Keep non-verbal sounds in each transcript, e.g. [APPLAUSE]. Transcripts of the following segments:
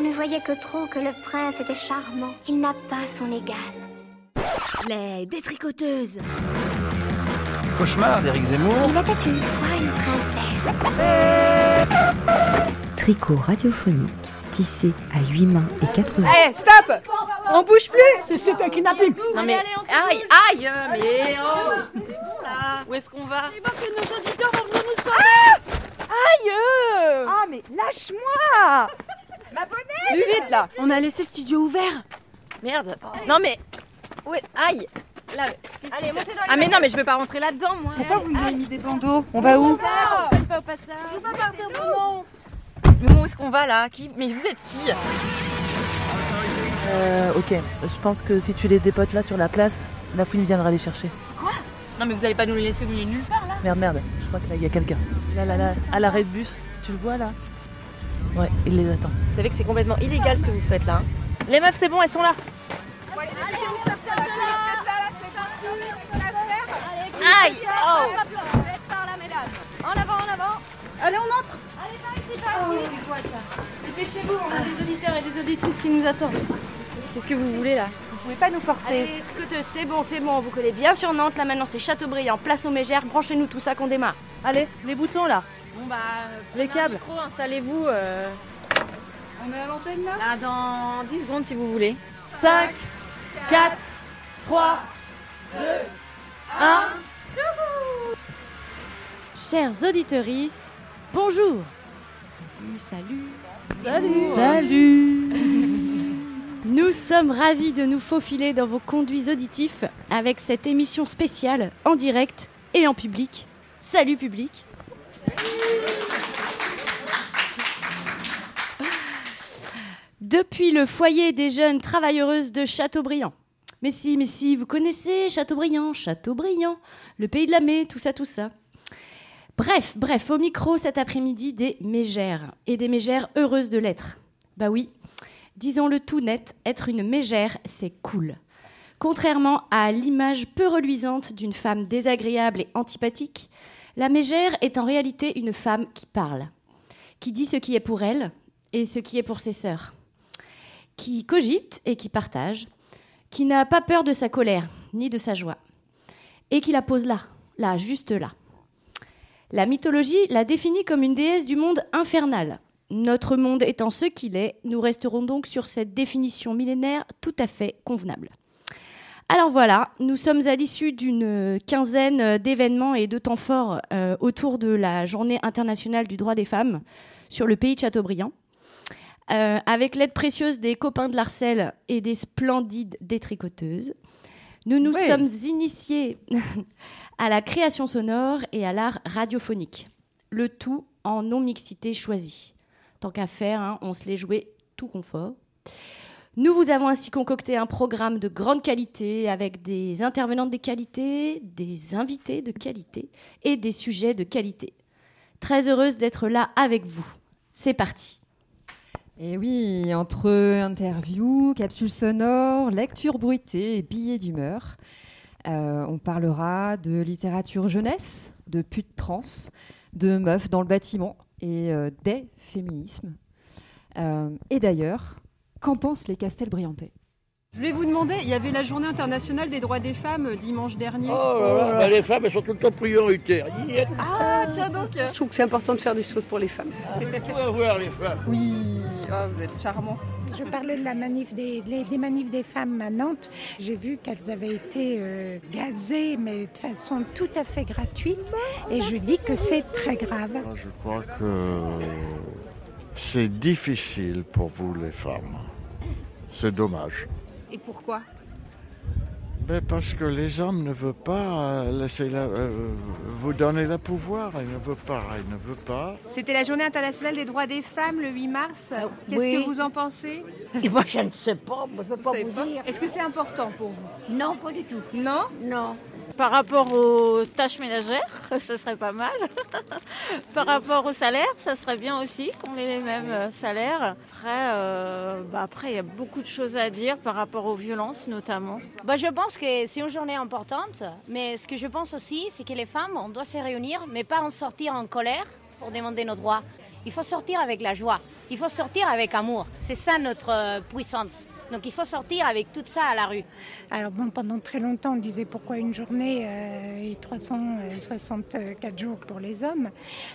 on ne voyait que trop que le prince était charmant. Il n'a pas son égal. Les détricoteuses Cauchemar d'Éric Zemmour. Il était une fois une princesse. Tricot radiophonique, tissé à 8 mains et 4 mains. Eh, stop On bouge plus C'est un kidnapping Non mais aïe, aïe, euh, mais oh Là, Où est-ce qu'on va? Nos auditeurs vont venir nous sauver Aïe euh. Ah, mais lâche-moi Ma bonnet Plus vite, là. On a laissé le studio ouvert. Merde. Non mais... Ouais, aïe. Là, Allez, montez dans Ah mais non mais je veux pas rentrer là-dedans moi. Pourquoi vous nous avez mis des bandeaux On va où Faites pas au passage. Je veux pas partir non Mais où est-ce qu'on va là? Qui... Mais vous êtes qui? Euh, ok. Je pense que si tu les dépotes là sur la place, la fouine viendra les chercher. Non mais vous allez pas nous les laisser au milieu de nulle part là? Merde, merde. Je crois que là, il y a quelqu'un. Là, là, là. À l'arrêt de bus. Tu le vois là? Ouais, il les attend. Vous savez que c'est complètement illégal ce que vous faites là hein Les meufs, c'est bon, elles sont là. Aïe Oh En avant, en avant Allez, on entre Allez, par ici, par ici C'est quoi ça Dépêchez-vous, on a des auditeurs et des auditrices qui nous attendent. Qu'est-ce que vous voulez là Vous pouvez pas nous forcer. Allez, c'est bon, c'est bon, on vous connaît bien sur Nantes. Là maintenant, c'est Châteaubriand, place aux Mégères. Branchez-nous tout ça qu'on démarre. Allez, les boutons là. Bon bah... Les prenez un câbles. micro, installez-vous euh, On est à l'antenne là? Là dans 10 secondes si vous voulez. 5, 4, 3, 1. Chers auditorices, bonjour Salut, salut Salut Nous sommes ravis de nous faufiler dans vos conduits auditifs avec cette émission spéciale en direct et en public. Salut public Depuis le foyer des jeunes travailleuses de Châteaubriand. Mais si, mais si, vous connaissez Châteaubriand, Châteaubriand, le pays de la mai, tout ça, tout ça. Bref, bref, au micro cet après-midi des mégères et des mégères heureuses de l'être. Bah oui, disons-le tout net, être une mégère, c'est cool. Contrairement à l'image peu reluisante d'une femme désagréable et antipathique, la mégère est en réalité une femme qui parle, qui dit ce qui est pour elle et ce qui est pour ses sœurs, qui cogite et qui partage, qui n'a pas peur de sa colère ni de sa joie, et qui la pose là, là, juste là. La mythologie la définit comme une déesse du monde infernal. Notre monde étant ce qu'il est, nous resterons donc sur cette définition millénaire tout à fait convenable. Alors voilà, nous sommes à l'issue d'une quinzaine d'événements et de temps forts euh, autour de la Journée internationale du droit des femmes sur le pays de Châteaubriand. Euh, avec l'aide précieuse des copains de l'Arcel et des splendides détricoteuses, nous nous sommes initiés [LAUGHS] à la création sonore et à l'art radiophonique. Le tout en non-mixité choisie. Tant qu'à faire, hein, on se l'est joué tout confort. Nous vous avons ainsi concocté un programme de grande qualité avec des intervenantes de qualité, des invités de qualité et des sujets de qualité. Très heureuse d'être là avec vous. C'est parti. Et oui, entre interviews, capsules sonores, lectures bruitées et billets d'humeur, euh, on parlera de littérature jeunesse, de putes trans, de meufs dans le bâtiment et euh, des féminismes. Euh, et d'ailleurs, qu'en pensent les Castelbriantais? Je voulais vous demander, il y avait la journée internationale des droits des femmes euh, dimanche dernier. Oh là là, bah, les femmes, elles sont tout le temps prioritaires. Ah, tiens donc Je trouve que c'est important de faire des choses pour les femmes. tout à voir, les femmes. Oui, Ah, vous êtes charmant. Je parlais de la manif des, les- des manifs des femmes à Nantes. J'ai vu qu'elles avaient été euh, gazées, mais de façon tout à fait gratuite. Et je dis que c'est très grave. Je crois que c'est difficile pour vous les femmes. C'est dommage. Et pourquoi? Mais parce que les hommes ne veulent pas euh, laisser la- euh, vous donner le pouvoir. Ils ne veulent pas. Ils ne veulent pas. C'était la journée internationale des droits des femmes le 8 mars. Qu'est-ce oui. que vous en pensez? Moi, je ne sais pas, je ne peux pas savez vous pas dire. Est-ce que c'est important pour vous? Non, pas du tout. Non? Non. Par rapport aux tâches ménagères, [LAUGHS] ce serait pas mal. [LAUGHS] Par rapport au salaire, ça serait bien aussi qu'on ait les mêmes euh, salaires. Après, euh, bah après, il y a beaucoup de choses à dire par rapport aux violences notamment. Bah, je pense que c'est une journée importante, mais ce que je pense aussi, c'est que les femmes, on doit se réunir, mais pas en sortir en colère pour demander nos droits. Il faut sortir avec la joie. Il faut sortir avec amour. C'est ça notre euh, puissance. Donc il faut sortir avec tout ça à la rue. Alors bon, pendant très longtemps, on disait pourquoi une journée euh, et 364 jours pour les hommes.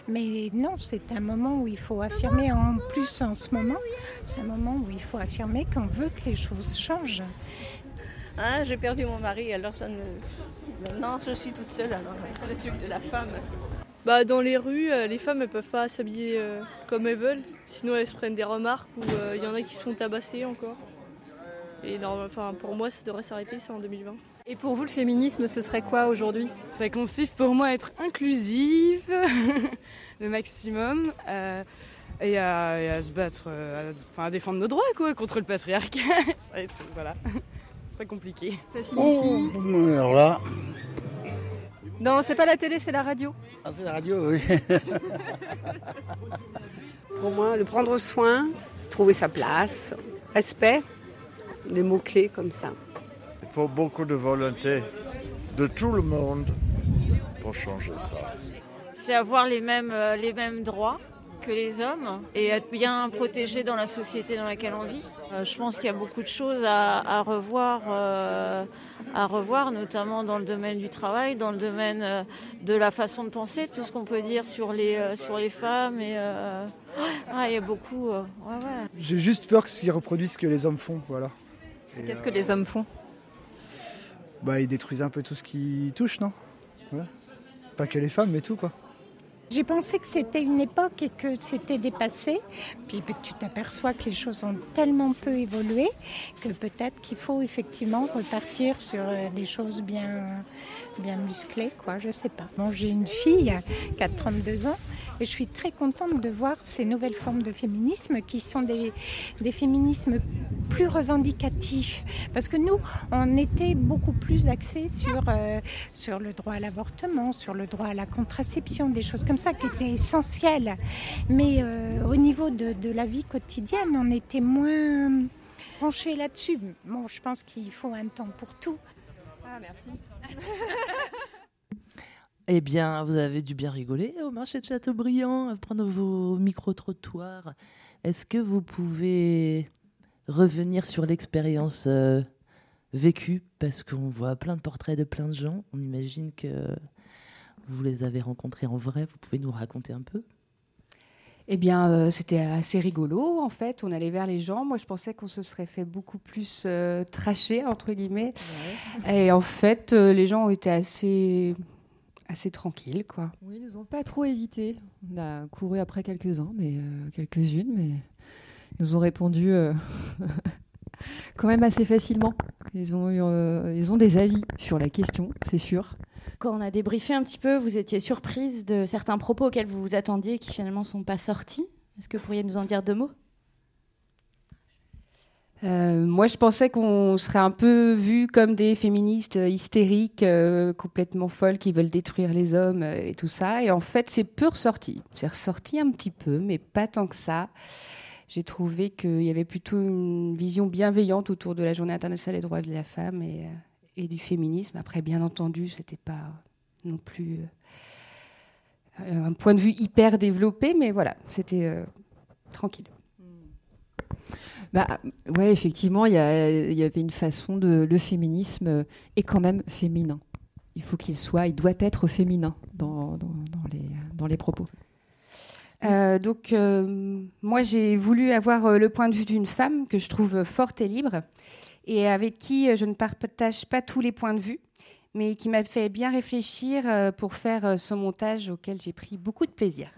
Mais non, c'est un moment où il faut affirmer, en plus en ce moment, c'est un moment où il faut affirmer qu'on veut que les choses changent. Hein, j'ai perdu mon mari, alors ça ne... Maintenant, je suis toute seule, alors le truc de la femme. Bah, dans les rues, euh, les femmes, elles peuvent pas s'habiller euh, comme elles veulent. Sinon, elles se prennent des remarques ou il y en a qui se font tabasser encore. Et enfin, pour moi, ça devrait s'arrêter, c'est en 2020. Et pour vous, le féminisme, ce serait quoi aujourd'hui? Ça consiste pour moi à être inclusive, [LAUGHS] le maximum, euh, et, à, et, à, se battre, euh, à, enfin, à défendre nos droits quoi, contre le patriarcat. [LAUGHS] ça va être, voilà, [LAUGHS] très compliqué. Oh, alors là. Non, c'est pas la télé, c'est la radio. Ah, c'est la radio, oui. pour moi, le prendre soin, trouver sa place, respect des mots-clés comme ça. Il faut beaucoup de volonté de tout le monde pour changer ça. C'est avoir les mêmes, euh, les mêmes droits que les hommes et être bien protégé dans la société dans laquelle on vit. Euh, je pense qu'il y a beaucoup de choses à, à revoir, euh, à revoir, notamment dans le domaine du travail, dans le domaine de la façon de penser, tout ce qu'on peut dire sur les, euh, sur les femmes. Et, il y a beaucoup. Ouais, ouais. J'ai juste peur qu'ils reproduisent ce que les hommes font. Voilà. Qu'est-ce que les hommes font Bah, ils détruisent un peu tout ce qui touche, non voilà. Pas que les femmes, mais tout, quoi. J'ai pensé que c'était une époque et que c'était dépassé. Puis tu t'aperçois que les choses ont tellement peu évolué que peut-être qu'il faut effectivement repartir sur des choses bien, bien musclées, quoi. Je sais pas. Bon, j'ai une fille qui a 32 ans et je suis très contente de voir ces nouvelles formes de féminisme qui sont des, des féminismes plus revendicatifs. Parce que nous, on était beaucoup plus axés sur, euh, sur le droit à l'avortement, sur le droit à la contraception, des choses comme ça qui étaient essentielles. Mais euh, au niveau de, de, la vie quotidienne, on était moins penchés là-dessus. Bon, je pense qu'il faut un temps pour tout. Ah, merci. [LAUGHS] Eh bien, vous avez dû bien rigoler au marché de Châteaubriand, à prendre vos micro-trottoirs. Est-ce que vous pouvez revenir sur l'expérience euh, vécue? Parce qu'on voit plein de portraits de plein de gens. On imagine que vous les avez rencontrés en vrai. Vous pouvez nous raconter un peu? Eh bien, euh, c'était assez rigolo, en fait. On allait vers les gens. Moi, je pensais qu'on se serait fait beaucoup plus euh, tracher, entre guillemets. Ouais. Et en fait, euh, les gens ont été assez, assez tranquilles, quoi. Oui, ils nous ont pas trop évité. On a couru après quelques-uns, mais quelques-unes, mais ils nous ont répondu [LAUGHS] quand même assez facilement. Ils ont, eu, ils ont des avis sur la question, c'est sûr. Quand on a débriefé un petit peu, vous étiez surprise de certains propos auxquels vous vous attendiez et qui finalement ne sont pas sortis. Est-ce que vous pourriez nous en dire deux mots? Euh, moi, je pensais qu'on serait un peu vus comme des féministes hystériques, euh, complètement folles, qui veulent détruire les hommes euh, et tout ça. Et en fait, c'est peu ressorti. C'est ressorti un petit peu, mais pas tant que ça. J'ai trouvé qu'il y avait plutôt une vision bienveillante autour de la Journée internationale des droits de la femme et, et du féminisme. Après, bien entendu, c'était pas non plus euh, un point de vue hyper développé, mais voilà, c'était euh, tranquille. Bah, effectivement, il y, avait une façon de. Le féminisme est quand même féminin. Il faut qu'il soit, il doit être féminin dans les propos. Euh, donc, euh, moi, j'ai voulu avoir euh, le point de vue d'une femme que je trouve forte et libre et avec qui je ne partage pas tous les points de vue, mais qui m'a fait bien réfléchir pour faire ce montage auquel j'ai pris beaucoup de plaisir.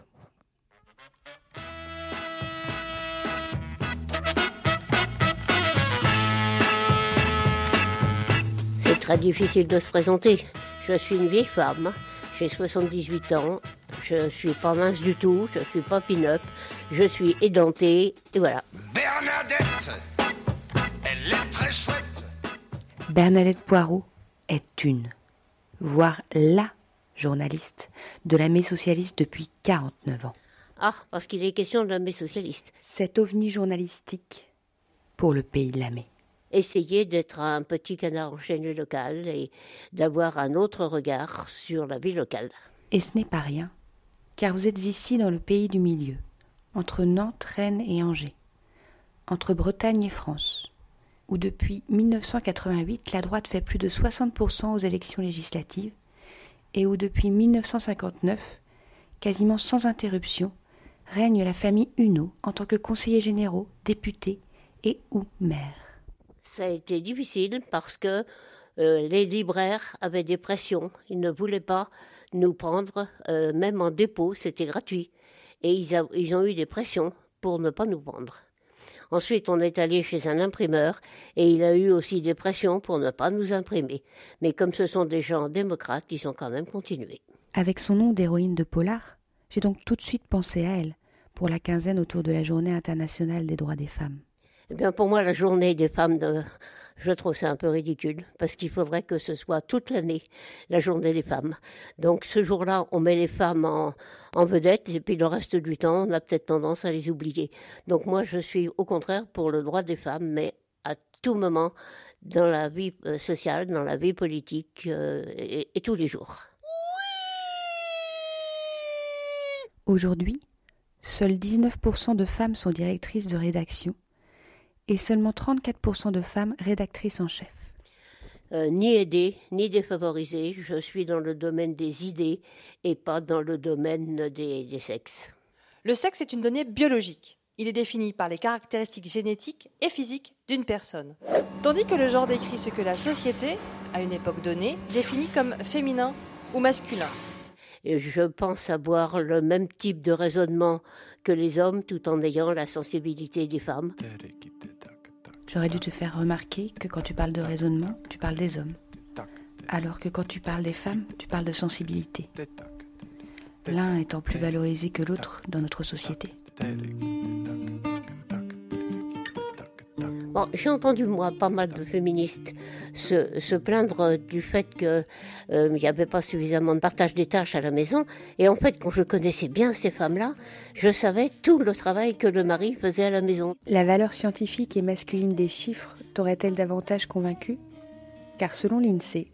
C'est très difficile de se présenter. Je suis une vieille femme, j'ai 78 ans, je suis pas mince du tout, je suis pas pin-up, je suis édentée, et voilà. Bernadette, elle est très chouette. Bernadette Poirot est une, voire la journaliste de la Mai socialiste depuis 49 ans. Ah, parce qu'il est question de la Mai socialiste. Cet ovni journalistique pour le pays de la Mai. Essayer d'être un petit canard enchaîné local et d'avoir un autre regard sur la vie locale. Et ce n'est pas rien, car vous êtes ici dans le pays du milieu, entre Nantes, Rennes et Angers, entre Bretagne et France, où depuis 1988 la droite fait plus de 60% aux élections législatives, et où depuis 1959, quasiment sans interruption, règne la famille Huneau en tant que conseillers généraux, députés et ou maires. Ça a été difficile parce que euh, les libraires avaient des pressions. Ils ne voulaient pas nous prendre, euh, même en dépôt, c'était gratuit. Et ils, a- ils ont eu des pressions pour ne pas nous prendre. Ensuite, on est allé chez un imprimeur et il a eu aussi des pressions pour ne pas nous imprimer. Mais comme ce sont des gens démocrates, ils ont quand même continué. Avec son nom d'héroïne de polar, j'ai donc tout de suite pensé à elle pour la quinzaine autour de la Journée internationale des droits des femmes. Eh bien, pour moi, la journée des femmes, de... je trouve ça un peu ridicule, parce qu'il faudrait que ce soit toute l'année, la journée des femmes. Donc, ce jour-là, on met les femmes en, vedette, et puis le reste du temps, on a peut-être tendance à les oublier. Donc, moi, je suis au contraire pour le droit des femmes, mais à tout moment, dans la vie euh, sociale, dans la vie politique, euh, et, et tous les jours. Aujourd'hui, seuls 19% de femmes sont directrices de rédaction et seulement 34% de femmes rédactrices en chef. Euh, ni aidée, ni défavorisée, je suis dans le domaine des idées et pas dans le domaine des, des sexes. Le sexe est une donnée biologique. Il est défini par les caractéristiques génétiques et physiques d'une personne. Tandis que le genre décrit ce que la société, à une époque donnée, définit comme féminin ou masculin. Et je pense avoir le même type de raisonnement que les hommes tout en ayant la sensibilité des femmes. J'aurais dû te faire remarquer que quand tu parles de raisonnement, tu parles des hommes. Alors que quand tu parles des femmes, tu parles de sensibilité. L'un étant plus valorisé que l'autre dans notre société. J'ai entendu, moi, pas mal de féministes se, plaindre du fait qu'il n'y avait pas suffisamment de partage des tâches à la maison. Et en fait, quand je connaissais bien ces femmes-là, je savais tout le travail que le mari faisait à la maison. La valeur scientifique et masculine des chiffres t'aurait-elle davantage convaincu? Car selon l'INSEE,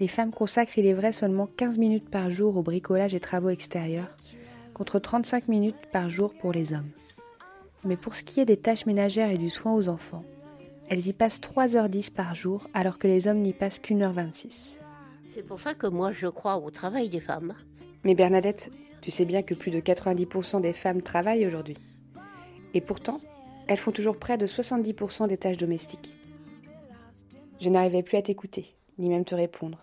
les femmes consacrent, il est vrai, seulement 15 minutes par jour au bricolage et travaux extérieurs, contre 35 minutes par jour pour les hommes. Mais pour ce qui est des tâches ménagères et du soin aux enfants, elles y passent 3h10 par jour alors que les hommes n'y passent qu'une heure 26. C'est pour ça que moi, je crois au travail des femmes. Mais Bernadette, tu sais bien que plus de 90% des femmes travaillent aujourd'hui. Et pourtant, elles font toujours près de 70% des tâches domestiques. Je n'arrivais plus à t'écouter, ni même te répondre.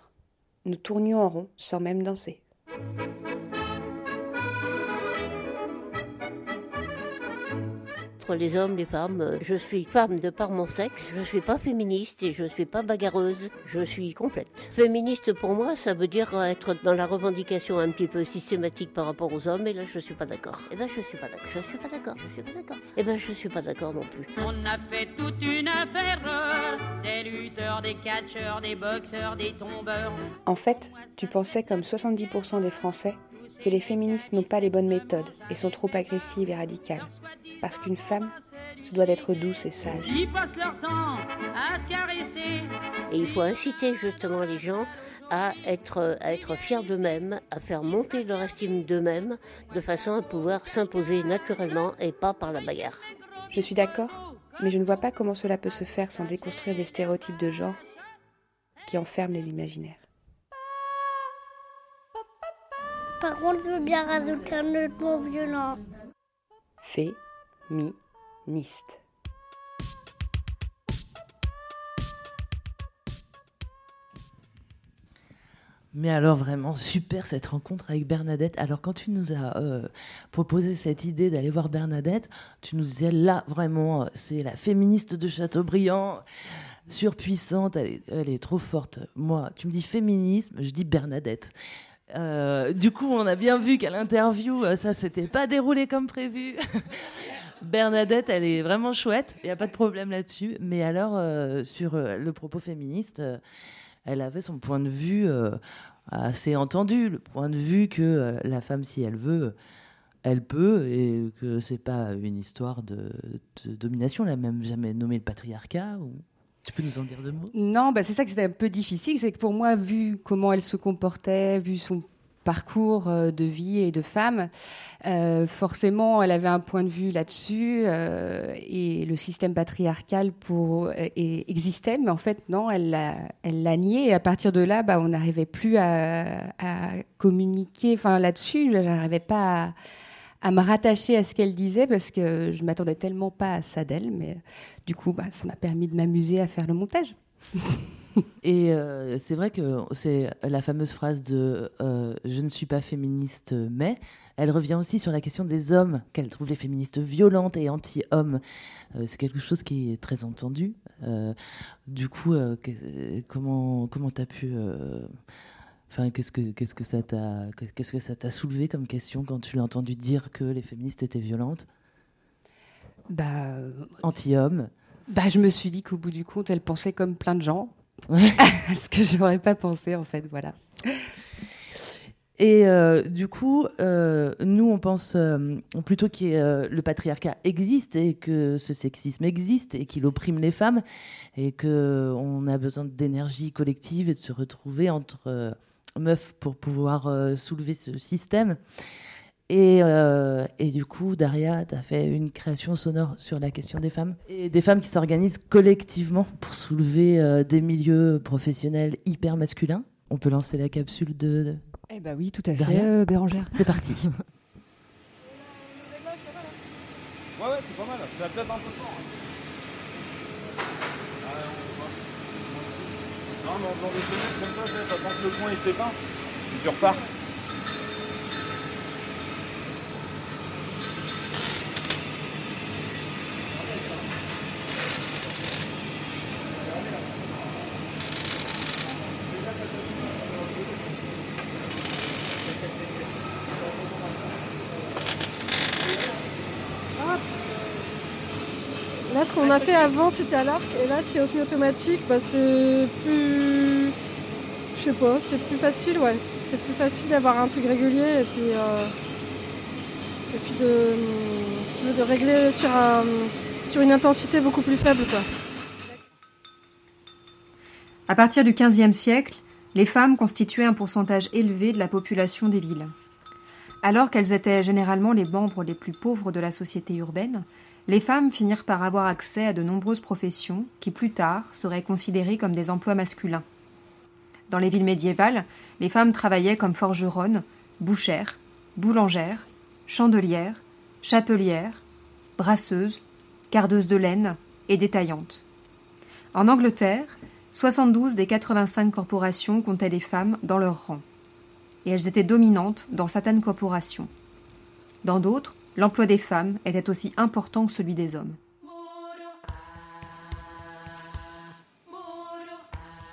Nous tournions en rond sans même danser. Entre les hommes, les femmes, je suis femme de par mon sexe, je suis pas féministe et je suis pas bagarreuse, je suis complète. Féministe pour moi, ça veut dire être dans la revendication un petit peu systématique par rapport aux hommes et là je suis pas d'accord. Eh ben je suis pas d'accord, je suis pas d'accord, je suis pas d'accord. Eh ben je suis pas d'accord non plus. On a fait toute une affaire des lutteurs, des catcheurs, des boxeurs, des tombeurs. En fait, tu pensais comme 70% des Français que les féministes n'ont pas les bonnes méthodes et sont trop agressives et radicales. Parce qu'une femme se doit d'être douce et sage. Ils passent leur temps à se caresser. Et il faut inciter justement les gens à être, à être fiers d'eux-mêmes, à faire monter leur estime d'eux-mêmes, de façon à pouvoir s'imposer naturellement et pas par la bagarre. Je suis d'accord, mais je ne vois pas comment cela peut se faire sans déconstruire des stéréotypes de genre qui enferment les imaginaires. Par contre, je veux bien rajouter un autre mot violent. Féministe. Mais alors vraiment super cette rencontre avec Bernadette. Alors quand tu nous as euh, proposé cette idée d'aller voir Bernadette, tu nous disais là vraiment euh, c'est la féministe de Chateaubriand, surpuissante, elle est, trop forte. Moi, tu me dis féminisme, je dis Bernadette. Euh, du coup, on a bien vu qu'à l'interview, ça s'était pas déroulé comme prévu. [LAUGHS] Bernadette, elle est vraiment chouette, il n'y a pas de problème là-dessus. Mais alors, euh, sur euh, le propos féministe, euh, elle avait son point de vue assez entendu, le point de vue que la femme, si elle veut, elle peut, et que c'est pas une histoire de, domination. Elle n'a même jamais nommé le patriarcat. Tu peux nous en dire deux mots? Non, bah c'est ça que c'était un peu difficile, c'est que pour moi, vu comment elle se comportait, vu son parcours euh, de vie et de femme, euh, forcément, elle avait un point de vue là-dessus euh, et le système patriarcal pour, existait, mais en fait, non, elle l'a, nié. Et à partir de là, bah, on n'arrivait plus à, à communiquer là-dessus. Je n'arrivais pas à, à me rattacher à ce qu'elle disait parce que je m'attendais tellement pas à ça d'elle. Mais du coup, bah, ça m'a permis de m'amuser à faire le montage. [LAUGHS] [LAUGHS] Et euh, c'est vrai que c'est la fameuse phrase de euh, je ne suis pas féministe, mais elle revient aussi sur la question des hommes, qu'elle trouve les féministes violentes et anti-hommes. Euh, c'est quelque chose qui est très entendu. Du coup, que- comment comment t'as pu Enfin, qu'est-ce que qu'est-ce que ça t'a qu'est-ce que ça t'a soulevé comme question quand tu l'as entendu dire que les féministes étaient violentes, Bah, anti-hommes bah, je me suis dit qu'au bout du compte, elle pensait comme plein de gens. [LAUGHS] ce que j'aurais pas pensé, en fait. Voilà. Et euh, du coup, euh, nous, on pense euh, plutôt que le patriarcat existe et que ce sexisme existe et qu'il opprime les femmes et qu'on a besoin d'énergie collective et de se retrouver entre meufs pour pouvoir soulever ce système. Et, euh, et du coup, Daria, tu as fait une création sonore sur la question des femmes et des femmes qui s'organisent collectivement pour soulever euh, des milieux professionnels hyper masculins. On peut lancer la capsule de, de- Eh bah oui, tout à fait, Daria euh, Bérangère. C'est parti. [LAUGHS] Ouais, ouais, c'est pas mal. Ça peut-être un peu fort. hein. Ouais, on va. Non, mais en faisant des chaînettes comme ça, t'attends que le point il s'éteint. Tu repars. Qu'on a fait avant, c'était à l'arc, et là, c'est au semi-automatique. Bah, c'est plus. Je sais pas, c'est plus facile, ouais. C'est plus facile d'avoir un truc régulier et puis. euh, Et puis de. de régler sur, un... sur une intensité beaucoup plus faible, quoi. À partir du XVe siècle, les femmes constituaient un pourcentage élevé de la population des villes. Alors qu'elles étaient généralement les membres les plus pauvres de la société urbaine, les femmes finirent par avoir accès à de nombreuses professions qui plus tard seraient considérées comme des emplois masculins. Dans les villes médiévales, les femmes travaillaient comme forgeronnes, bouchères, boulangères, chandelières, chapelières, brasseuses, cardeuses de laine et détaillantes. En Angleterre, 72 des 85 corporations comptaient des femmes dans leur rang. Et elles étaient dominantes dans certaines corporations. Dans d'autres, l'emploi des femmes était aussi important que celui des hommes.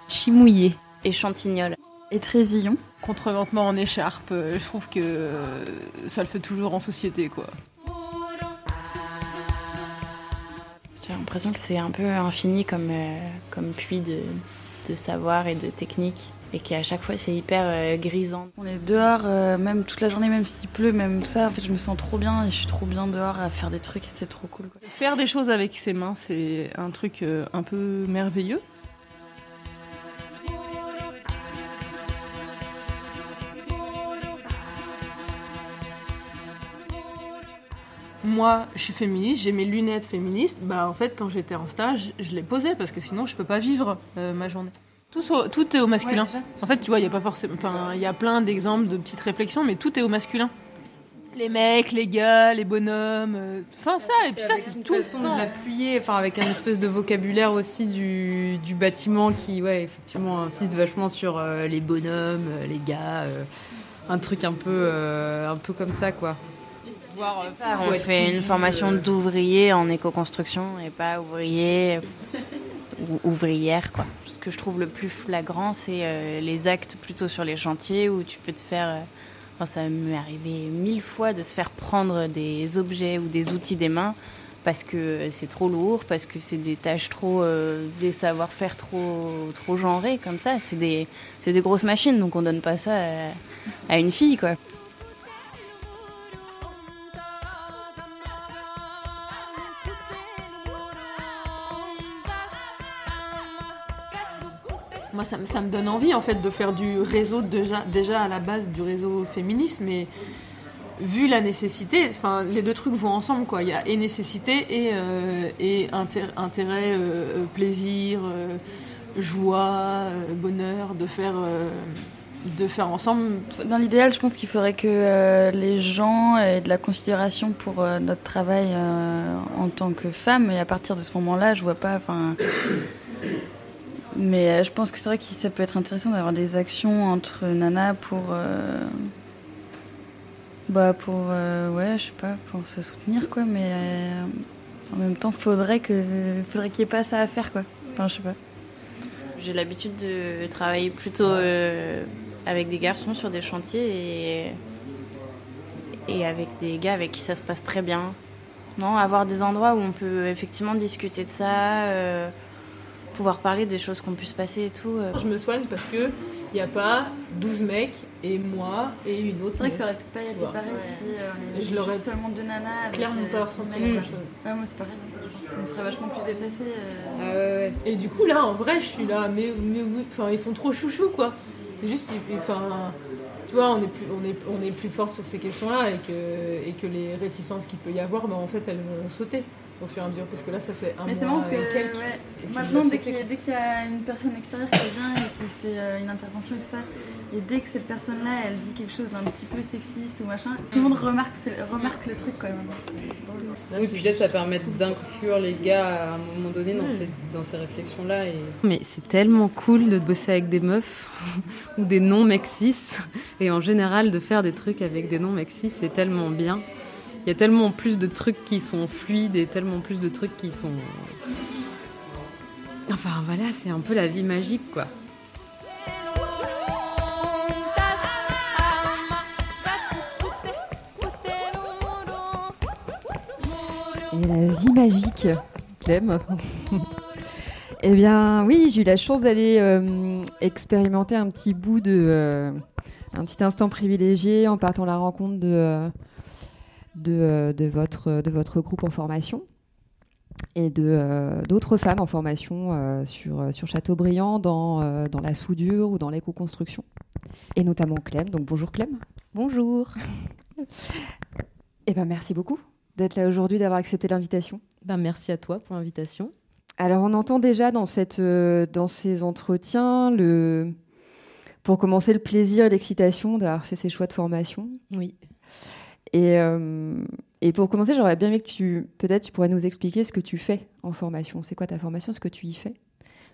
Chimouillé et Chantignol. Et Trésillon. Contreventement en écharpe, euh, je trouve que euh, ça le fait toujours en société, quoi. J'ai l'impression que c'est un peu infini comme, euh, comme puits de, de savoir et de technique. Et qu'à chaque fois, c'est hyper euh, grisant. On est dehors, euh, même toute la journée, même s'il pleut, même tout ça. En fait, je me sens trop bien et je suis trop bien dehors à faire des trucs et c'est trop cool. quoi. Faire des choses avec ses mains, c'est un truc euh, un peu merveilleux. Moi, je suis féministe, j'ai mes lunettes féministes. Bah, en fait, quand j'étais en stage, je les posais parce que sinon, je peux pas vivre euh, ma journée. Tout, so- tout est au masculin. Ouais, en fait, tu vois, il y a pas forcément. Enfin, il y a plein d'exemples de petites réflexions, mais tout est au masculin. Les mecs, les gars, les bonhommes. euh, Enfin, ça, et puis ça, c'est tout le façon temps. de l'appuyer, enfin avec un espèce de vocabulaire aussi du, du bâtiment qui, ouais, effectivement, insiste vachement sur euh, les bonhommes, euh, les gars, euh, un truc un peu, euh, un peu comme ça, quoi. Voir, On fait une formation d'ouvrier en éco-construction et pas ouvrier ou ouvrière, quoi. Ce que je trouve le plus flagrant, c'est euh, les actes plutôt sur les chantiers où tu peux te faire. euh, Enfin, ça m'est arrivé mille fois de se faire prendre des objets ou des outils des mains parce que c'est trop lourd, parce que c'est des tâches trop, euh, des savoir-faire trop, trop genrés comme ça. C'est des, c'est des grosses machines, donc on donne pas ça à une fille, quoi. Moi, ça, me- ça me donne envie en fait de faire du réseau déjà, déjà à la base du réseau féministe, mais vu la nécessité, enfin les deux trucs vont ensemble quoi. Il y a et nécessité et, euh, et inté- intérêt, euh, plaisir, euh, joie, euh, bonheur de faire, de faire ensemble. Dans l'idéal, je pense qu'il faudrait que les gens aient de la considération pour notre travail en tant que femme. Et à partir de ce moment-là, je vois pas. Mais euh, je pense que c'est vrai que ça peut être intéressant d'avoir des actions entre nanas pour. euh, bah pour euh, ouais, je sais pas, pour se soutenir quoi. Mais en même temps, faudrait que faudrait qu'il y ait pas ça à faire quoi. Enfin, je sais pas. J'ai l'habitude de travailler plutôt avec des garçons sur des chantiers et, et avec des gars avec qui ça se passe très bien. Non, avoir des endroits où on peut effectivement discuter de ça, pouvoir parler des choses qu'on puisse passer et tout. euh. Je me soigne parce que il n'y a pas 12 mecs et moi et une autre. C'est vrai que ça aurait pas été pareil si euh, on avait seulement deux nanas. avec, clairement euh, pas ressenti quoi. chose. Ouais, moi c'est pareil. je pense. On serait vachement plus effacés. euh. Ah ouais, ouais. Et du coup, là, en vrai, je suis là, mais, mais oui, enfin, ils sont trop chouchous, quoi. C'est juste, enfin, tu vois, on est plus, on est, on est plus forte sur ces questions-là et que, et que les réticences qu'il peut y avoir, ben, en fait, elles vont sauter au fur et à mesure, parce que là, ça fait un Mais c'est mois marrant parce et que quelques. ouais, et c'est maintenant, dès qu'il y, a- dès qu'il y a une personne extérieure qui vient et qui fait euh, une intervention et tout ça, et dès que cette personne-là, elle dit quelque chose d'un petit peu sexiste ou machin, tout le monde remarque, remarque le truc quand même. Drôle. Oui, puis là, ça permet d'inclure les gars à un moment donné dans ces, dans ces réflexions-là. Et... Mais c'est tellement cool de bosser avec des meufs [LAUGHS] ou des non-mecs cis. Et en général, de faire des trucs avec des non-mecs cis, c'est tellement bien. Il y a tellement plus de trucs qui sont fluides et tellement plus de trucs qui sont. Enfin voilà, c'est un peu la vie magique quoi. Et la vie magique, Clem. [LAUGHS] eh bien, oui, j'ai eu la chance d'aller euh, expérimenter un petit bout de. euh, un petit instant privilégié en partant à la rencontre de, euh, de, euh, de votre, de votre groupe en formation et de euh, d'autres femmes en formation euh, sur, sur Châteaubriand dans, euh, dans la soudure ou dans l'éco-construction. Et notamment Clem. Donc bonjour Clem. Bonjour. [LAUGHS] Eh ben, merci beaucoup d'être là aujourd'hui, d'avoir accepté l'invitation. Ben, merci à toi pour l'invitation. Alors, on entend déjà dans, cette, dans ces entretiens, le, pour commencer, le plaisir et l'excitation d'avoir fait ces choix de formation. Oui. Et, euh, et pour commencer, j'aurais bien aimé que tu, peut-être, tu pourrais nous expliquer ce que tu fais en formation. C'est quoi ta formation, ce que tu y fais?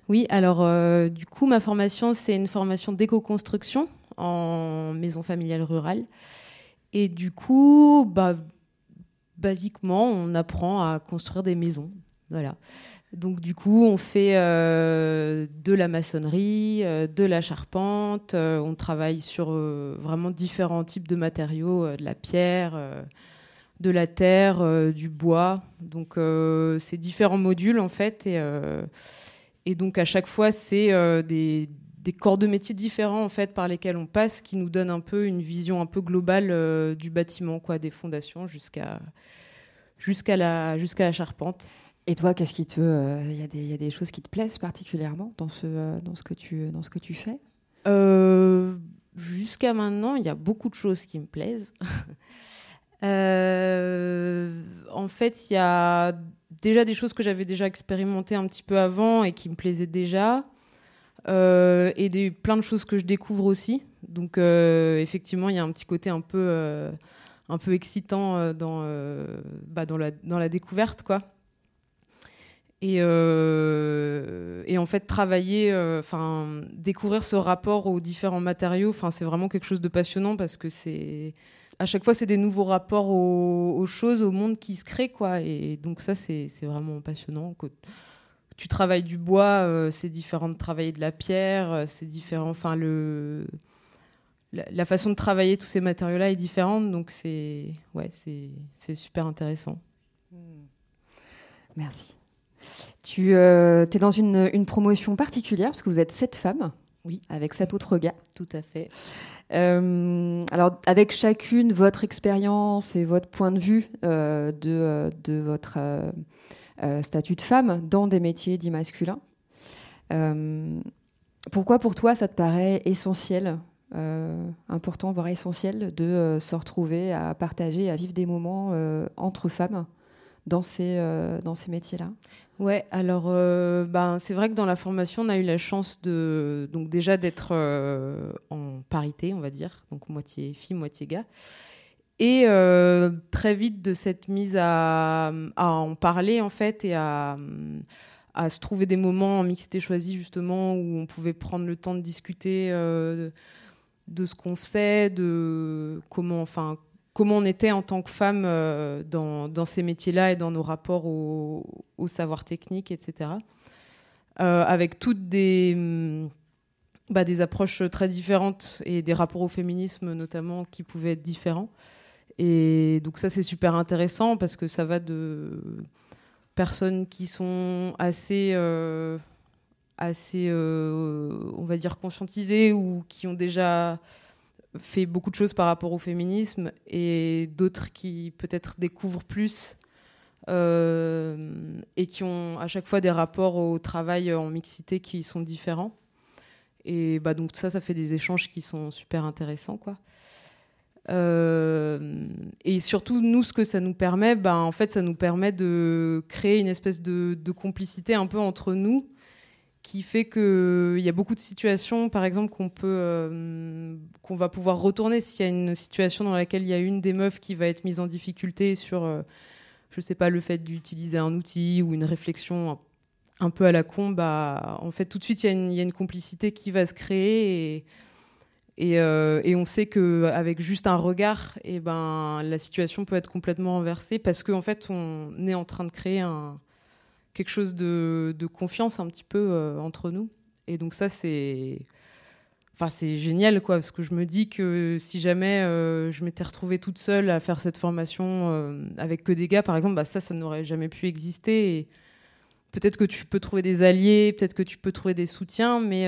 Oui, alors euh, du coup, ma formation, c'est une formation d'éco-construction en maison familiale rurale. Et du coup, bah, basiquement, on apprend à construire des maisons. Voilà. Donc du coup, on fait euh, de la maçonnerie, euh, de la charpente, euh, on travaille sur vraiment différents types de matériaux, de la pierre, de la terre, du bois. Donc c'est différents modules en fait. Et, donc à chaque fois, c'est des, des corps de métiers différents en fait par lesquels on passe, qui nous donnent un peu une vision un peu globale du bâtiment, quoi, des fondations jusqu'à la jusqu'à la charpente. Et toi, qu'est-ce qui te, euh, il il y a des choses qui te plaisent particulièrement dans ce, euh, que tu, fais? Euh, Jusqu'à maintenant, il y a beaucoup de choses qui me plaisent. [LAUGHS] Euh, en fait, il y a déjà des choses que j'avais déjà expérimentées un petit peu avant et qui me plaisaient déjà. Euh, et des, plein de choses que je découvre aussi. Donc, euh, effectivement, il y a un petit côté un peu, euh, excitant euh, dans, euh, bah, dans, la, dans la découverte, quoi. Et, euh, et en fait, travailler, euh, enfin, découvrir ce rapport aux différents matériaux, enfin, c'est vraiment quelque chose de passionnant parce que c'est à chaque fois, c'est des nouveaux rapports aux, choses, au monde qui se crée, quoi. Et donc ça, c'est vraiment passionnant. Que tu travailles du bois, euh, c'est différent de travailler de la pierre, euh, c'est différent. Enfin, le la, façon de travailler tous ces matériaux-là est différente, donc c'est ouais, c'est super intéressant. Merci. Tu es dans une, une promotion particulière parce que vous êtes sept femmes. Oui. Avec sept autres gars. Tout à fait. Euh, alors, avec chacune votre expérience et votre point de vue euh, de, euh, de votre euh, euh, statut de femme dans des métiers dits masculins. Euh, pourquoi pour toi ça te paraît essentiel, euh, important, voire essentiel, de euh, se retrouver à partager, à vivre des moments euh, entre femmes dans ces, euh, dans ces métiers-là? Ouais, alors euh, ben, c'est vrai que dans la formation, on a eu la chance de donc déjà d'être euh, en parité, on va dire, donc moitié fille, moitié gars. Et euh, très vite de cette mise à, en parler en fait et à, à se trouver des moments en mixité choisie justement où on pouvait prendre le temps de discuter de ce qu'on faisait, de comment, enfin, comment on était en tant que femme euh, dans, ces métiers-là et dans nos rapports au, savoir technique, etc. Euh, avec toutes des, hum, bah, des approches très différentes et des rapports au féminisme notamment qui pouvaient être différents. Et donc ça, c'est super intéressant parce que ça va de personnes qui sont assez, assez euh, on va dire, conscientisées ou qui ont déjà fait beaucoup de choses par rapport au féminisme et d'autres qui peut-être découvrent plus euh, et qui ont à chaque fois des rapports au travail en mixité qui sont différents. Et bah, donc ça, ça fait des échanges qui sont super intéressants. Quoi. Euh, et surtout, nous, ce que ça nous permet, ben, en fait, ça nous permet de créer une espèce de complicité un peu entre nous, qui fait qu'il y a beaucoup de situations, par exemple, qu'on peut, euh, qu'on va pouvoir retourner s'il y a une situation dans laquelle il y a une des meufs qui va être mise en difficulté sur, euh, je sais pas, le fait d'utiliser un outil ou une réflexion un, peu à la con. Bah, en fait, tout de suite, il y, il y a une complicité qui va se créer et et, euh, on sait qu'avec juste un regard, et ben, la situation peut être complètement renversée parce qu'en fait, on est en train de créer un, quelque chose de, confiance un petit peu euh, entre nous. Et donc ça, c'est... Enfin, c'est génial, quoi, parce que je me dis que si jamais euh, je m'étais retrouvée toute seule à faire cette formation euh, avec que des gars, par exemple, bah, ça, ça n'aurait jamais pu exister. Peut-être que tu peux trouver des alliés, peut-être que tu peux trouver des soutiens, mais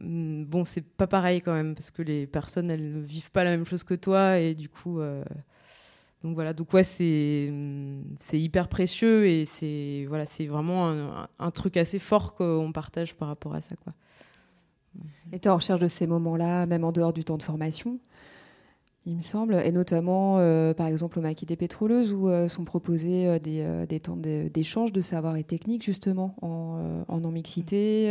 Mm, bon, c'est pas pareil quand même parce que les personnes elles ne vivent pas la même chose que toi et du coup, donc voilà, donc ouais, c'est hyper précieux et c'est voilà, vraiment un, truc assez fort qu'on partage par rapport à ça quoi. Et tu es en recherche de ces moments-là, même en dehors du temps de formation, il me semble, et notamment, euh, par exemple, au maquis des pétroleuses, où euh, sont proposés euh, des, temps d'échange de savoir et technique, justement, en, en non-mixité,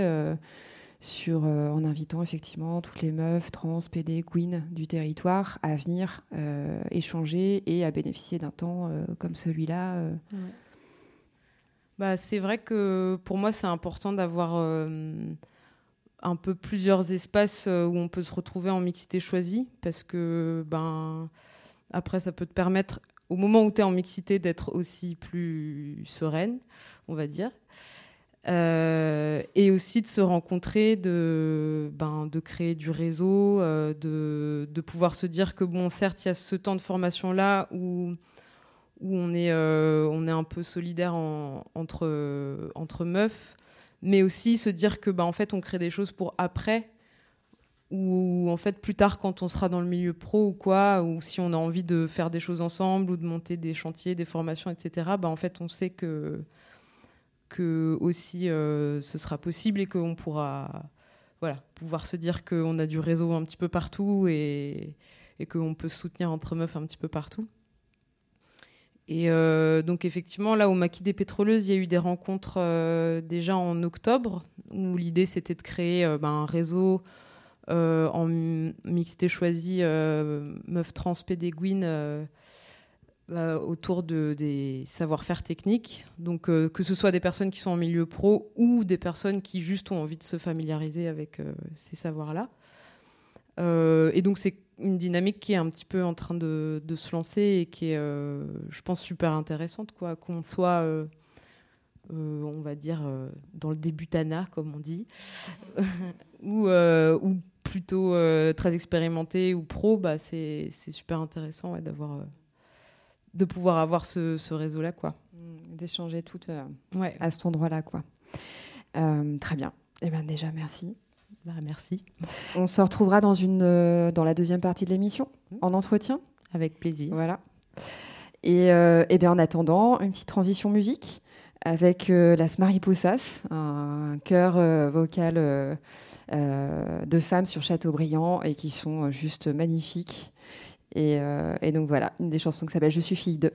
sur, euh, en invitant effectivement toutes les meufs, trans, PD, queen du territoire à venir euh, échanger et à bénéficier d'un temps euh, comme celui-là. Bah, c'est vrai que pour moi, c'est important d'avoir un peu plusieurs espaces où on peut se retrouver en mixité choisie parce que ben, après, ça peut te permettre, au moment où tu es en mixité, d'être aussi plus sereine, on va dire. Euh, et aussi de se rencontrer, de, ben, de créer du réseau, euh, de, de pouvoir se dire que, bon, certes, il y a ce temps de formation-là où où on est, euh, on est un peu solidaire en- entre, entre meufs, mais aussi se dire que bah, en fait, on crée des choses pour après, ou en fait plus tard quand on sera dans le milieu pro ou quoi, ou si on a envie de faire des choses ensemble ou de monter des chantiers, des formations, etc. Bah, en fait, on sait que, que aussi euh, ce sera possible et qu'on pourra voilà, pouvoir se dire qu'on a du réseau un petit peu partout et, et qu'on peut soutenir entre meufs un petit peu partout. Et euh, donc effectivement, là au Maquis des Pétroleuses, il y a eu des rencontres euh, déjà en octobre, où l'idée c'était de créer ben, un réseau en mi- mixité choisie euh, meufs trans pédéguines euh, autour de, des savoir-faire techniques. Donc euh, que ce soit des personnes qui sont en milieu pro ou des personnes qui juste ont envie de se familiariser avec euh, ces savoirs-là. Et donc c'est une dynamique qui est un petit peu en train de, de se lancer et qui est, je pense, super intéressante, quoi, qu'on soit, on va dire, dans le débutana, comme on dit, [LAUGHS] ou, ou plutôt très expérimenté ou pro, bah, c'est super intéressant d'avoir, de pouvoir avoir ce, ce réseau-là, quoi. d'échanger tout euh, Ouais. à cet endroit-là. quoi. Euh, très bien. Eh ben déjà, merci. Bah, merci. On se retrouvera dans, une, euh, dans la deuxième partie de l'émission, en entretien. Avec plaisir. Voilà. Et, eh bien, en attendant, une petite transition musique. avec euh, Las Mariposas, un chœur vocal de femmes sur Châteaubriand et qui sont juste magnifiques. Et, euh, et donc voilà, une des chansons qui s'appelle Je suis fille de.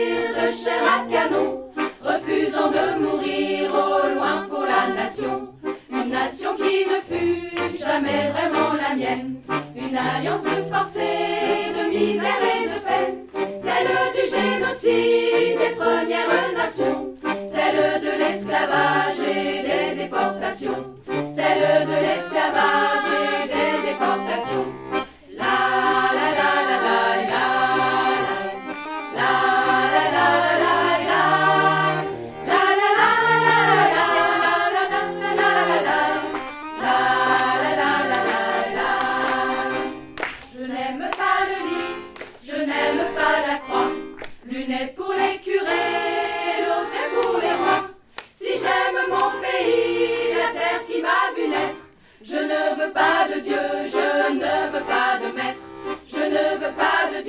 De chair à canon, refusant de mourir au loin pour la nation. Une nation qui ne fut jamais vraiment la mienne, une alliance forcée de misère et de peine, celle du génocide des premières nations, celle de l'esclavage et des déportations, celle de l'esclavage et des déportations. Ne veux pas de maître. Je ne veux pas de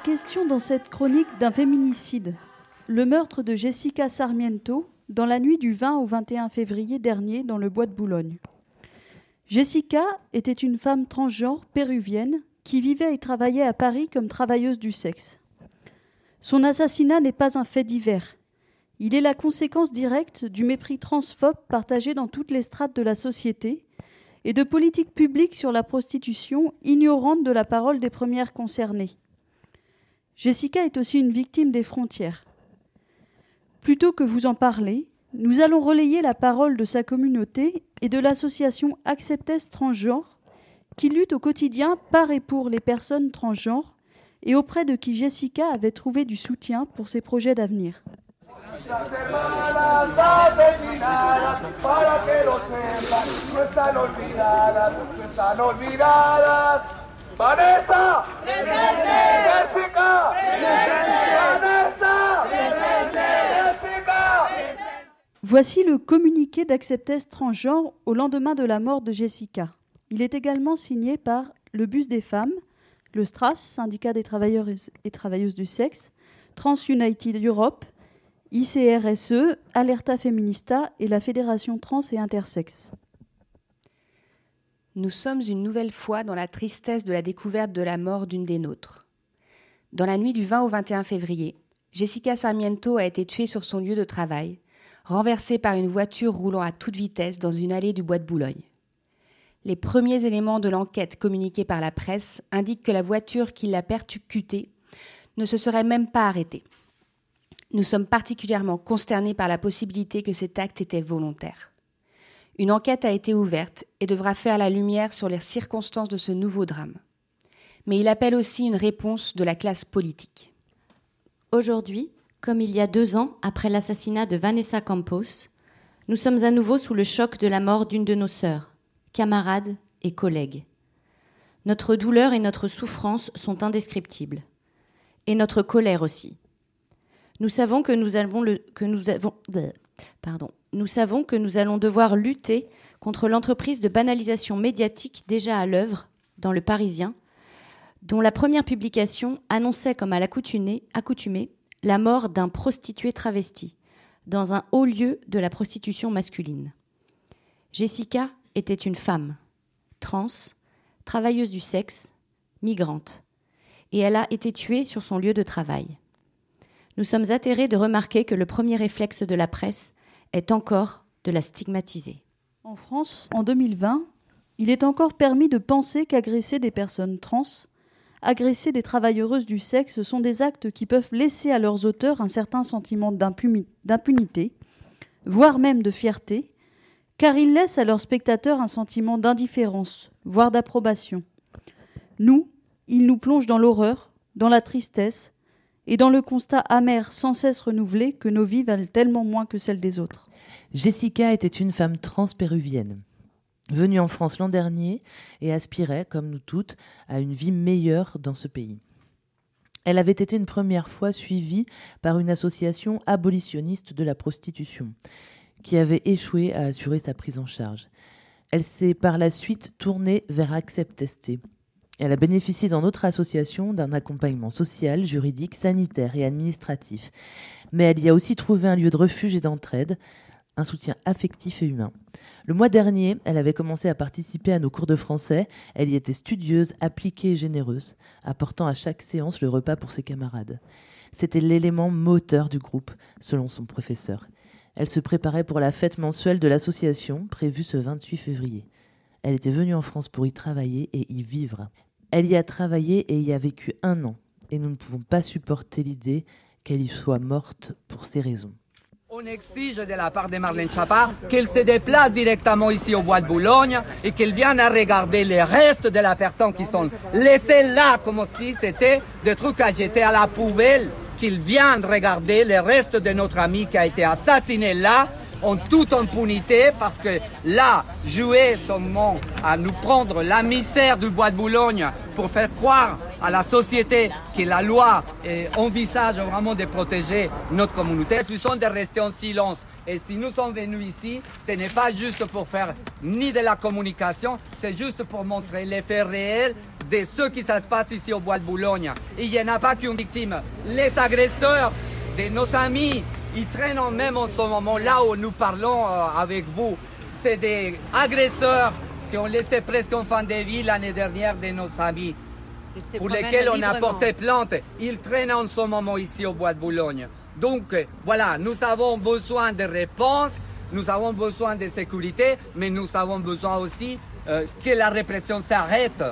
question dans cette chronique d'un féminicide, le meurtre de Jessica Sarmiento dans la nuit du 20 au 21 février dernier dans le bois de Boulogne. Jessica était une femme transgenre péruvienne qui vivait et travaillait à Paris comme travailleuse du sexe. Son assassinat n'est pas un fait divers. Il est la conséquence directe du mépris transphobe partagé dans toutes les strates de la société et de politiques publiques sur la prostitution ignorantes de la parole des premières concernées. Jessica est aussi une victime des frontières. Plutôt que vous en parler, nous allons relayer la parole de sa communauté et de l'association Acceptez Transgenre, qui lutte au quotidien par et pour les personnes transgenres et auprès de qui Jessica avait trouvé du soutien pour ses projets d'avenir presente. Jessica, presente. Vanessa, presente. Jessica. Voici le communiqué d'Acceptès transgenre au lendemain de la mort de Jessica. Il est également signé par le Bus des femmes, le STRAS, syndicat des travailleurs et travailleuses du sexe, Trans United Europe, ICRSE, Alerta Feminista et la Fédération Trans et Intersexe. Nous sommes une nouvelle fois dans la tristesse de la découverte de la mort d'une des nôtres. Dans la nuit du 20 au 21 février, Jessica Sarmiento a été tuée sur son lieu de travail, renversée par une voiture roulant à toute vitesse dans une allée du bois de Boulogne. Les premiers éléments de l'enquête communiqués par la presse indiquent que la voiture qui l'a percutée ne se serait même pas arrêtée. Nous sommes particulièrement consternés par la possibilité que cet acte était volontaire. Une enquête a été ouverte et devra faire la lumière sur les circonstances de ce nouveau drame. Mais il appelle aussi une réponse de la classe politique. Aujourd'hui, comme il y a deux ans après l'assassinat de Vanessa Campos, nous sommes à nouveau sous le choc de la mort d'une de nos sœurs, camarades et collègues. Notre douleur et notre souffrance sont indescriptibles. Et notre colère aussi. Nous savons que nous avons que nous avons, pardon, nous savons que nous allons devoir lutter contre l'entreprise de banalisation médiatique déjà à l'œuvre dans le Parisien, dont la première publication annonçait comme à l'accoutumée la mort d'un prostitué travesti dans un haut lieu de la prostitution masculine. Jessica était une femme, trans, travailleuse du sexe, migrante, et elle a été tuée sur son lieu de travail. Nous sommes atterrés de remarquer que le premier réflexe de la presse est encore de la stigmatiser. En France, en 2020, il est encore permis de penser qu'agresser des personnes trans, agresser des travailleuses du sexe sont des actes qui peuvent laisser à leurs auteurs un certain sentiment d'impunité, voire même de fierté, car ils laissent à leurs spectateurs un sentiment d'indifférence, voire d'approbation. Nous, ils nous plongent dans l'horreur, dans la tristesse, et dans le constat amer sans cesse renouvelé que nos vies valent tellement moins que celles des autres. Jessica était une femme transpéruvienne, venue en France l'an dernier et aspirait, comme nous toutes, à une vie meilleure dans ce pays. Elle avait été une première fois suivie par une association abolitionniste de la prostitution, qui avait échoué à assurer sa prise en charge. Elle s'est par la suite tournée vers Accept ST, elle a bénéficié dans notre association d'un accompagnement social, juridique, sanitaire et administratif. Mais elle y a aussi trouvé un lieu de refuge et d'entraide, un soutien affectif et humain. Le mois dernier, elle avait commencé à participer à nos cours de français. Elle y était studieuse, appliquée et généreuse, apportant à chaque séance le repas pour ses camarades. C'était l'élément moteur du groupe, selon son professeur. Elle se préparait pour la fête mensuelle de l'association, prévue ce 28 février. Elle était venue en France pour y travailler et y vivre. Elle y a travaillé et y a vécu un an, et nous ne pouvons pas supporter l'idée qu'elle y soit morte pour ces raisons. On exige de la part de Marlène Chapard qu'elle se déplace directement ici au bois de Boulogne et qu'elle vienne à regarder les restes de la personne qui sont laissés là comme si c'était des trucs à jeter à la poubelle, qu'il vienne regarder les restes de notre ami qui a été assassiné là en toute impunité parce que là, jouer seulement à nous prendre la misère du bois de Boulogne pour faire croire à la société que la loi envisage vraiment de protéger notre communauté, nous sommes de rester en silence. Et si nous sommes venus ici, ce n'est pas juste pour faire ni de la communication, c'est juste pour montrer les faits réels de ce qui se passe ici au bois de Boulogne. Il n'y en a pas qu'une victime. Les agresseurs de nos amis ils traînent même en ce moment, là où nous parlons euh, avec vous. C'est des agresseurs qui ont laissé presque en fin de vie l'année dernière de nos amis, pour lesquels on a porté plainte. Ils traînent en ce moment ici au Bois de Boulogne. Donc voilà, nous avons besoin de réponses, nous avons besoin de sécurité, mais nous avons besoin aussi euh, que la répression s'arrête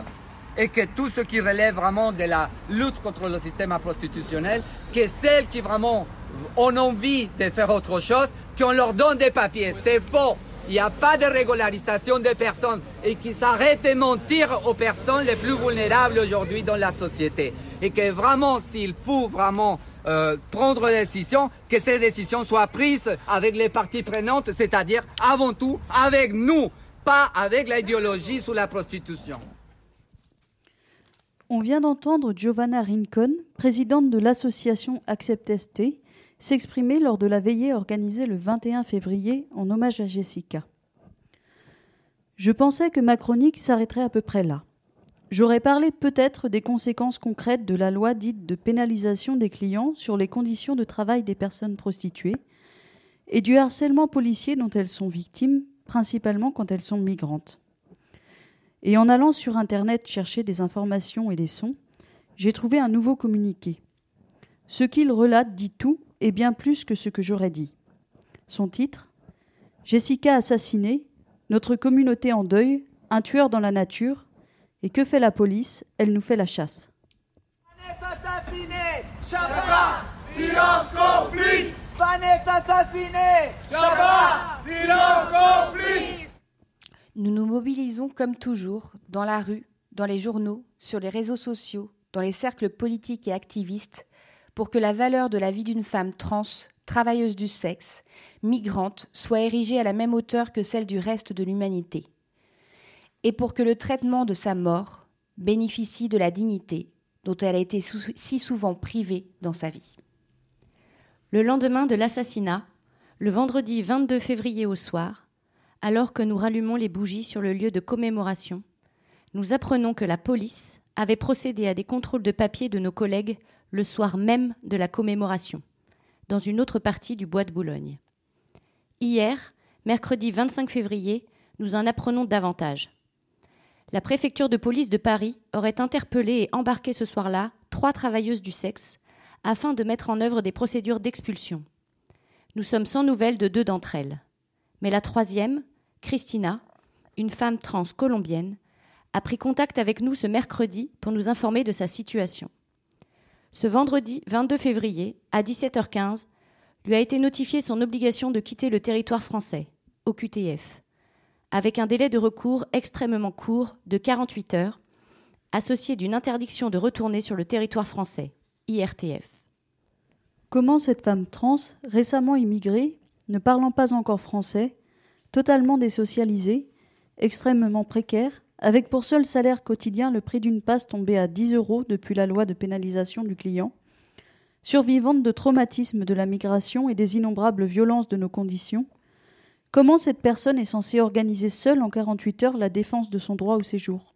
et que tout ce qui relève vraiment de la lutte contre le système prostitutionnel, que celle qui vraiment ont envie de faire autre chose, qu'on leur donne des papiers. C'est faux. Il n'y a pas de régularisation des personnes et qu'ils s'arrêtent de mentir aux personnes les plus vulnérables aujourd'hui dans la société. Et que vraiment, s'il faut vraiment euh, prendre des décisions, que ces décisions soient prises avec les parties prenantes, c'est-à-dire avant tout avec nous, pas avec l'idéologie sous la prostitution. On vient d'entendre Giovanna Rincon, présidente de l'association Accept ST, s'exprimer lors de la veillée organisée le 21 février en hommage à Jessica. Je pensais que ma chronique s'arrêterait à peu près là. J'aurais parlé peut-être des conséquences concrètes de la loi dite de pénalisation des clients sur les conditions de travail des personnes prostituées et du harcèlement policier dont elles sont victimes, principalement quand elles sont migrantes. Et en allant sur Internet chercher des informations et des sons, j'ai trouvé un nouveau communiqué. Ce qu'il relate dit tout et bien plus que ce que j'aurais dit. Son titre Jessica assassinée, notre communauté en deuil, un tueur dans la nature, et que fait la police? Elle nous fait la chasse. assassinée Chapa Silence complice Vanessa assassinée Chapa Silence complice Nous nous mobilisons comme toujours, dans la rue, dans les journaux, sur les réseaux sociaux, dans les cercles politiques et activistes, pour que la valeur de la vie d'une femme trans, travailleuse du sexe, migrante, soit érigée à la même hauteur que celle du reste de l'humanité et pour que le traitement de sa mort bénéficie de la dignité dont elle a été si souvent privée dans sa vie. Le lendemain de l'assassinat, le vendredi 22 février au soir, alors que nous rallumons les bougies sur le lieu de commémoration, nous apprenons que la police avait procédé à des contrôles de papier de nos collègues le soir même de la commémoration, dans une autre partie du bois de Boulogne. Hier, mercredi 25 février, nous en apprenons davantage la préfecture de police de Paris aurait interpellé et embarqué ce soir-là trois travailleuses du sexe afin de mettre en œuvre des procédures d'expulsion. Nous sommes sans nouvelles de deux d'entre elles. Mais la troisième, Christina, une femme trans colombienne, a pris contact avec nous ce mercredi pour nous informer de sa situation. Ce vendredi 22 février, à 17h15, lui a été notifiée son obligation de quitter le territoire français, au QTF avec un délai de recours extrêmement court de 48 heures, associé d'une interdiction de retourner sur le territoire français, IRTF. Comment cette femme trans, récemment immigrée, ne parlant pas encore français, totalement désocialisée, extrêmement précaire, avec pour seul salaire quotidien le prix d'une passe tombée à 10 euros depuis la loi de pénalisation du client, survivante de traumatismes de la migration et des innombrables violences de nos conditions, Comment cette personne est censée organiser seule en 48 heures la défense de son droit au séjour?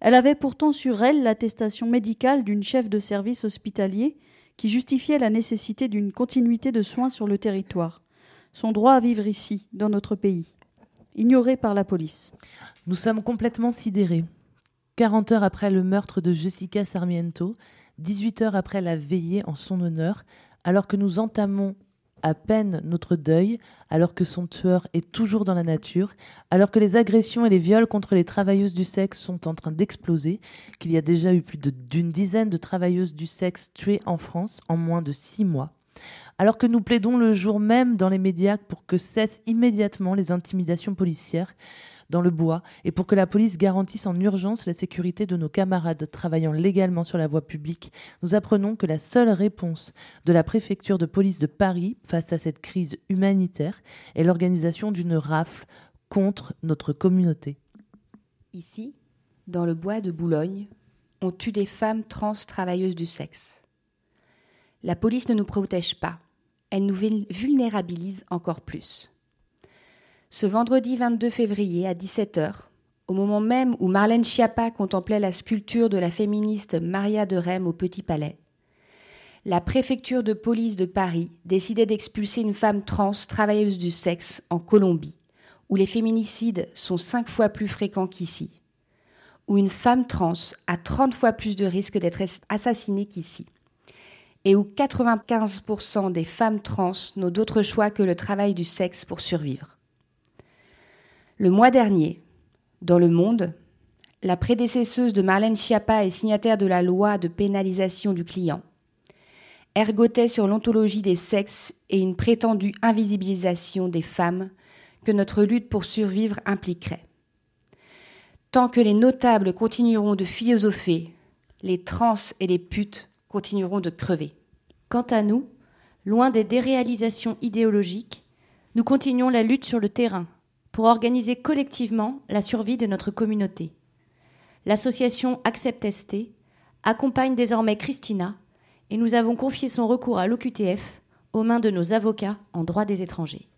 Elle avait pourtant sur elle l'attestation médicale d'une chef de service hospitalier qui justifiait la nécessité d'une continuité de soins sur le territoire, son droit à vivre ici, dans notre pays, ignoré par la police. Nous sommes complètement sidérés. 40 heures après le meurtre de Jessica Sarmiento, 18 heures après la veillée en son honneur, alors que nous entamons à peine notre deuil, alors que son tueur est toujours dans la nature, alors que les agressions et les viols contre les travailleuses du sexe sont en train d'exploser, qu'il y a déjà eu plus d'une dizaine de travailleuses du sexe tuées en France en moins de six mois, alors que nous plaidons le jour même dans les médias pour que cessent immédiatement les intimidations policières, dans le bois et pour que la police garantisse en urgence la sécurité de nos camarades travaillant légalement sur la voie publique, nous apprenons que la seule réponse de la préfecture de police de Paris face à cette crise humanitaire est l'organisation d'une rafle contre notre communauté. Ici, dans le bois de Boulogne, on tue des femmes trans travailleuses du sexe. La police ne nous protège pas, elle nous vulnérabilise encore plus. Ce vendredi 22 février à 17h, au moment même où Marlène Schiappa contemplait la sculpture de la féministe Maria de Rem au Petit Palais, la préfecture de police de Paris décidait d'expulser une femme trans travailleuse du sexe en Colombie, où les féminicides sont cinq fois plus fréquents qu'ici, où une femme trans a 30 fois plus de risques d'être assassinée qu'ici, et où 95% des femmes trans n'ont d'autre choix que le travail du sexe pour survivre. Le mois dernier, dans Le Monde, la prédécesseuse de Marlène Schiappa et signataire de la loi de pénalisation du client ergotait sur l'ontologie des sexes et une prétendue invisibilisation des femmes que notre lutte pour survivre impliquerait. Tant que les notables continueront de philosopher, les trans et les putes continueront de crever. Quant à nous, loin des déréalisations idéologiques, nous continuons la lutte sur le terrain pour organiser collectivement la survie de notre communauté. L'association Accept ST accompagne désormais Christina et nous avons confié son recours à l'OQTF aux mains de nos avocats en droit des étrangers.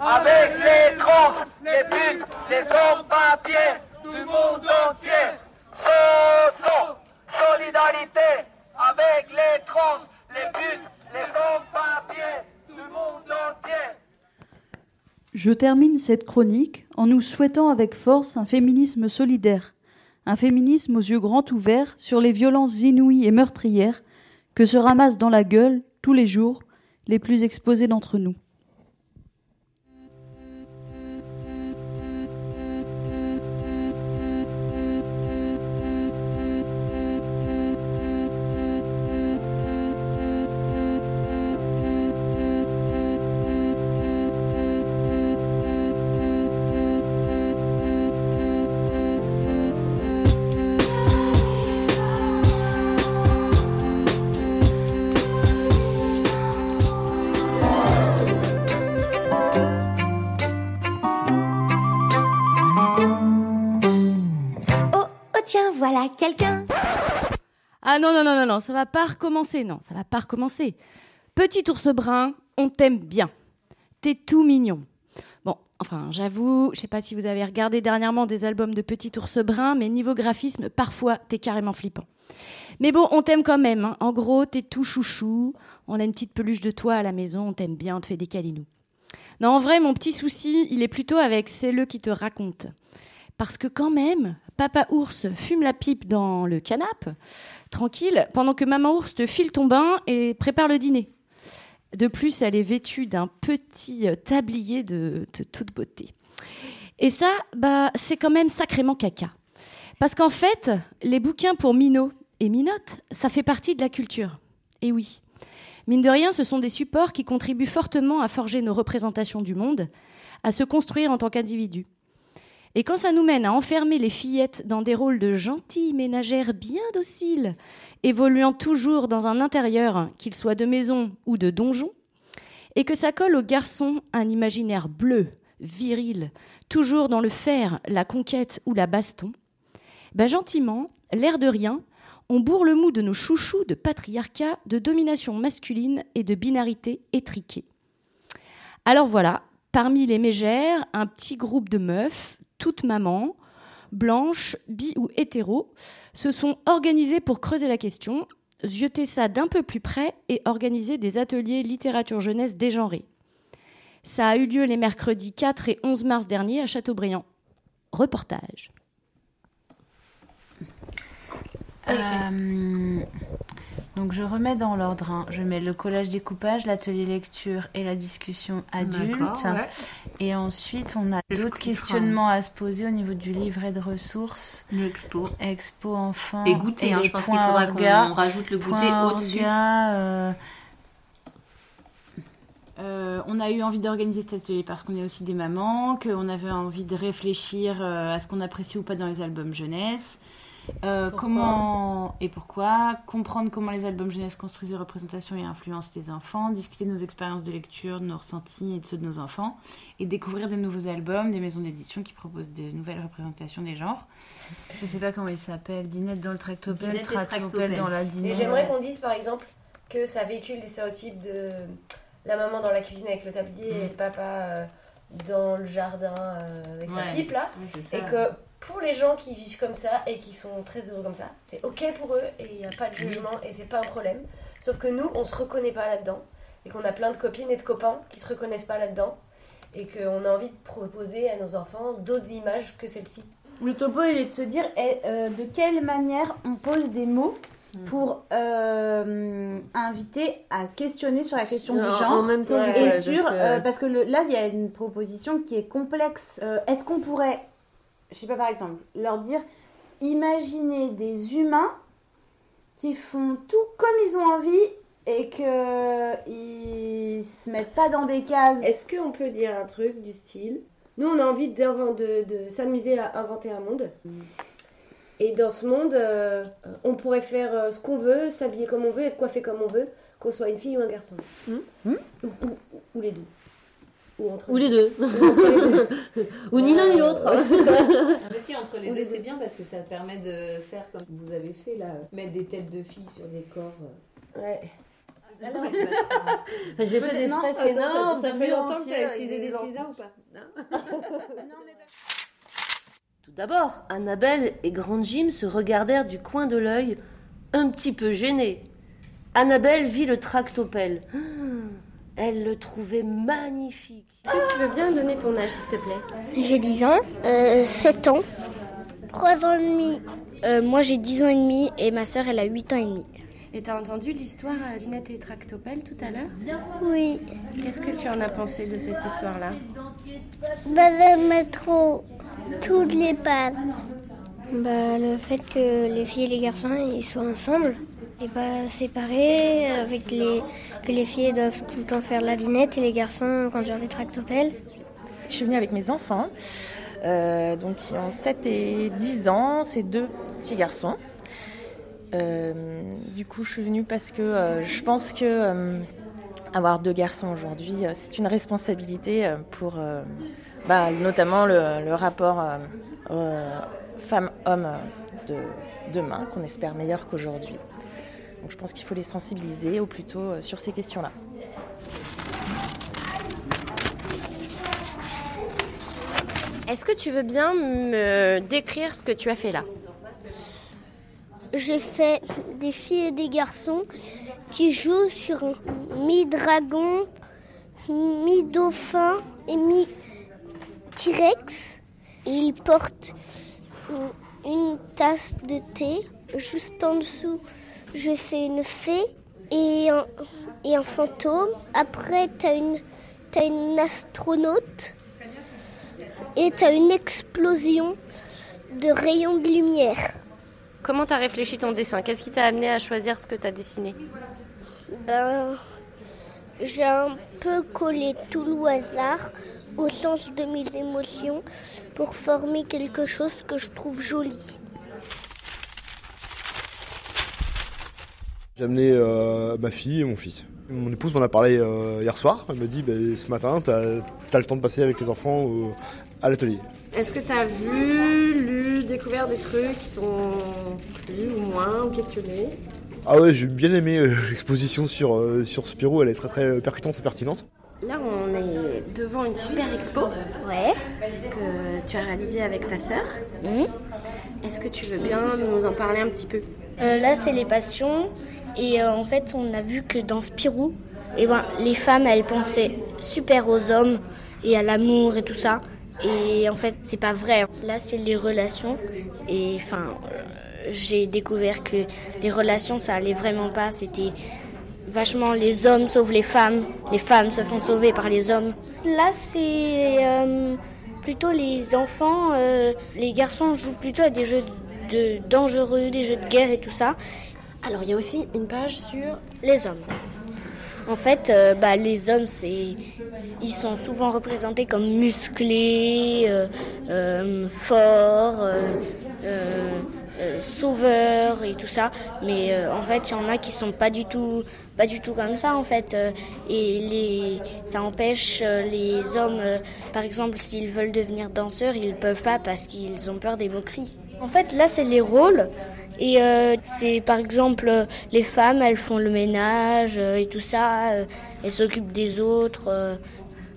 Avec les trans, les les sans-papiers monde entier. Je termine cette chronique en nous souhaitant avec force un féminisme solidaire, un féminisme aux yeux grands ouverts sur les violences inouïes et meurtrières que se ramassent dans la gueule tous les jours les plus exposés d'entre nous. Ah non, non, non, non, non, ça va pas recommencer, non, ça va pas recommencer. Petit ours brun, on t'aime bien. T'es tout mignon. Bon, enfin, j'avoue, je sais pas si vous avez regardé dernièrement des albums de Petit ours brun, mais niveau graphisme, parfois, t'es carrément flippant. Mais bon, on t'aime quand même. hein. En gros, t'es tout chouchou. On a une petite peluche de toi à la maison, on t'aime bien, on te fait des câlinous. Non, en vrai, mon petit souci, il est plutôt avec c'est le qui te raconte. Parce que quand même, papa ours fume la pipe dans le canapé, tranquille, pendant que maman ours te file ton bain et prépare le dîner. De plus, elle est vêtue d'un petit euh, tablier de, toute beauté. Et ça, bah, c'est quand même sacrément caca. Parce qu'en fait, les bouquins pour Minot et Minotte, ça fait partie de la culture. Et oui. Mine de rien, ce sont des supports qui contribuent fortement à forger nos représentations du monde, à se construire en tant qu'individus. Et quand ça nous mène à enfermer les fillettes dans des rôles de gentilles ménagères bien dociles, évoluant toujours dans un intérieur, qu'il soit de maison ou de donjon, et que ça colle aux garçons un imaginaire bleu, viril, toujours dans le fer, la conquête ou la baston, ben gentiment, l'air de rien, on bourre le mou de nos chouchous de patriarcat, de domination masculine et de binarité étriquée. Alors voilà, parmi les mégères, un petit groupe de meufs, toutes mamans, blanches, bi ou hétéros, se sont organisées pour creuser la question, zioter ça d'un peu plus près et organiser des ateliers littérature jeunesse dégenrés. Ça a eu lieu les mercredis 4 et 11 mars dernier à Châteaubriand. Reportage. Euh, donc je remets dans l'ordre. hein. Je mets le collage découpage, l'atelier lecture et la discussion adulte. Ouais. Et ensuite, on a d'autres sera- questionnements à se poser au niveau du livret de ressources. L'expo. Expo enfant. Et goûter, hein, je pense qu'il faudra qu'on rajoute le goûter au-dessus. euh, Euh, on a eu envie d'organiser cet atelier parce qu'on est aussi des mamans, qu'on avait envie de réfléchir euh, à ce qu'on apprécie ou pas dans les albums jeunesse. Euh, comment et pourquoi comprendre comment les albums jeunesse construisent les représentations et influencent les enfants, discuter de nos expériences de lecture, de nos ressentis et de ceux de nos enfants, et découvrir des nouveaux albums, des maisons d'édition qui proposent des nouvelles représentations des genres. Je sais pas comment il s'appelle. Dinette dans le tractopelle, Dinette et tractopelle tractopelle. dans la Et dinette. Et j'aimerais qu'on dise par exemple que ça véhicule les stéréotypes de la maman dans la cuisine avec le tablier et le papa euh, dans le jardin euh, avec sa pipe là. Et que pour les gens qui vivent comme ça et qui sont très heureux comme ça, c'est ok pour eux et il n'y a pas de jugement et c'est pas un problème. Sauf que nous, on se reconnaît pas là-dedans et qu'on a plein de copines et de copains qui se reconnaissent pas là-dedans et qu'on a envie de proposer à nos enfants d'autres images que celle-ci. Le topo, il est de se dire eh, euh, de quelle manière on pose des mots pour euh, inviter à se questionner sur la question En- du en genre même temps, et ouais, sur parce que- euh, parce que le- là il y a une proposition qui est complexe. Euh, Est-ce qu'on pourrait, je sais pas par exemple, leur dire imaginez des humains qui font tout comme ils ont envie et que ils se mettent pas dans des cases. Est-ce qu'on peut dire un truc du style Nous, on a envie de, de s'amuser à inventer un monde. Et dans ce monde, euh, on pourrait faire euh, ce qu'on veut, s'habiller comme on veut, être coiffé comme on veut, qu'on soit une fille ou un garçon. Ou, ou- ou les deux. Ou entre Ou les deux. Ou entre les deux. Ou ni l'un ni l'autre. Ah si, entre les Ou deux, c'est bien parce que ça permet de faire comme vous avez fait là, mettre des têtes de filles sur des corps euh, Ouais. Enfin, J'ai fait des Non, fresques attends, énormes. Ça, ça fait longtemps que tu as utilisé des ciseaux ou [LAUGHS] pas? Tout d'abord, Annabelle et Grand Jim se regardèrent du coin de l'œil, un petit peu gênés. Annabelle vit le tractopelle. Elle le trouvait magnifique. Est-ce que tu veux bien donner ton âge, s'il te plaît J'ai 10 ans, euh, 7 ans, 3 ans et demi. Euh, moi j'ai 10 ans et demi et ma sœur elle a 8 ans et demi. Et t'as entendu l'histoire à Dinette et Tractopelle tout à l'heure Oui. Qu'est-ce que tu en as pensé de cette histoire-là Bah j'aime trop toutes les pages. Bah le fait que les filles et les garçons ils soient ensemble pas séparés, avec les que les filles doivent tout le temps faire la dinette et les garçons conduire des tractopelles. Je suis venue avec mes enfants, euh, donc qui ont 7 et 10 ans, c'est deux petits garçons. Euh, du coup, je suis venue parce que euh, je pense que avoir deux garçons aujourd'hui, c'est une responsabilité pour bah, notamment le, le rapport femme-homme de demain, qu'on espère meilleur qu'aujourd'hui. Donc je pense qu'il faut les sensibiliser au plus tôt euh, sur ces questions-là. Est-ce que tu veux bien me décrire ce que tu as fait là? J'ai fait des filles et des garçons qui jouent sur un mi-dragon, mi-dauphin et mi-T-Rex. Ils portent une tasse de thé. Juste en dessous, je fais une fée et un, et un fantôme. Après, tu as une, t'as une astronaute et tu as une explosion de rayons de lumière. Comment t'as réfléchi ton dessin? Qu'est-ce qui t'a amené à choisir ce que t'as dessiné? Ben, j'ai un peu collé tout le hasard au sens de mes émotions pour former quelque chose que je trouve joli. J'ai amené euh, ma fille et mon fils. Mon épouse m'en a parlé euh, hier soir. Elle m'a dit bah, ce matin, tu as, le temps de passer avec les enfants à l'atelier. Est-ce que t'as vu, lu, découvert des trucs qui t'ont plu ou moins, ou questionné? Ah ouais, j'ai bien aimé euh, [LAUGHS] l'exposition sur, euh, sur Spirou. Elle est très très percutante et pertinente. Là, on est devant une super expo ouais. que tu as réalisée avec ta sœur. Est-ce que tu veux bien nous en parler un petit peu? Euh, là, c'est les passions. Et euh, en fait, on a vu que dans Spirou, eh ben, les femmes, elles pensaient super aux hommes et à l'amour et tout ça. Et en fait, c'est pas vrai. Là, c'est les relations. Et enfin, euh, j'ai découvert que les relations, ça allait vraiment pas. C'était vachement les hommes sauvent les femmes, les femmes se font sauver par les hommes. Là, c'est euh, plutôt les enfants. les garçons jouent plutôt à des jeux de dangereux, des jeux de guerre et tout ça. Alors, il y a aussi une page sur les hommes. En fait, euh, bah, les hommes, c'est, ils sont souvent représentés comme musclés, euh, euh, forts, euh, euh, sauveurs et tout ça. Mais en fait, il y en a qui sont pas du tout, pas du tout comme ça en fait. Et les, ça empêche les hommes, par exemple, s'ils veulent devenir danseurs, ils peuvent pas parce qu'ils ont peur des moqueries. En fait, là, c'est les rôles. Et euh, c'est par exemple les femmes, elles font le ménage euh, et tout ça, euh, elles s'occupent des autres.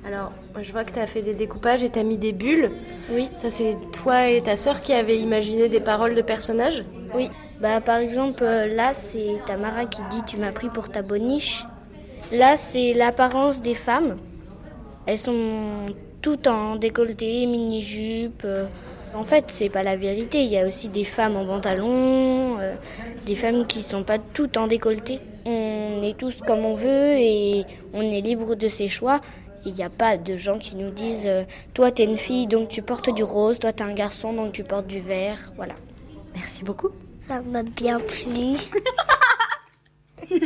Alors, je vois que tu as fait des découpages et tu as mis des bulles. Oui. Ça, c'est toi et ta sœur qui avez imaginé des paroles de personnages? Oui. Bah par exemple là, c'est Tamara qui dit tu m'as pris pour ta boniche. Là, c'est l'apparence des femmes. Elles sont toutes en décolleté, mini-jupe. En fait, c'est pas la vérité. Il y a aussi des femmes en pantalon, euh, des femmes qui sont pas toutes en décolleté. On est tous comme on veut et on est libre de ses choix. Il n'y a pas de gens qui nous disent euh, Toi, t'es une fille, donc tu portes du rose. Toi, t'es un garçon, donc tu portes du vert. Voilà. Merci beaucoup. Ça m'a bien plu. [LAUGHS]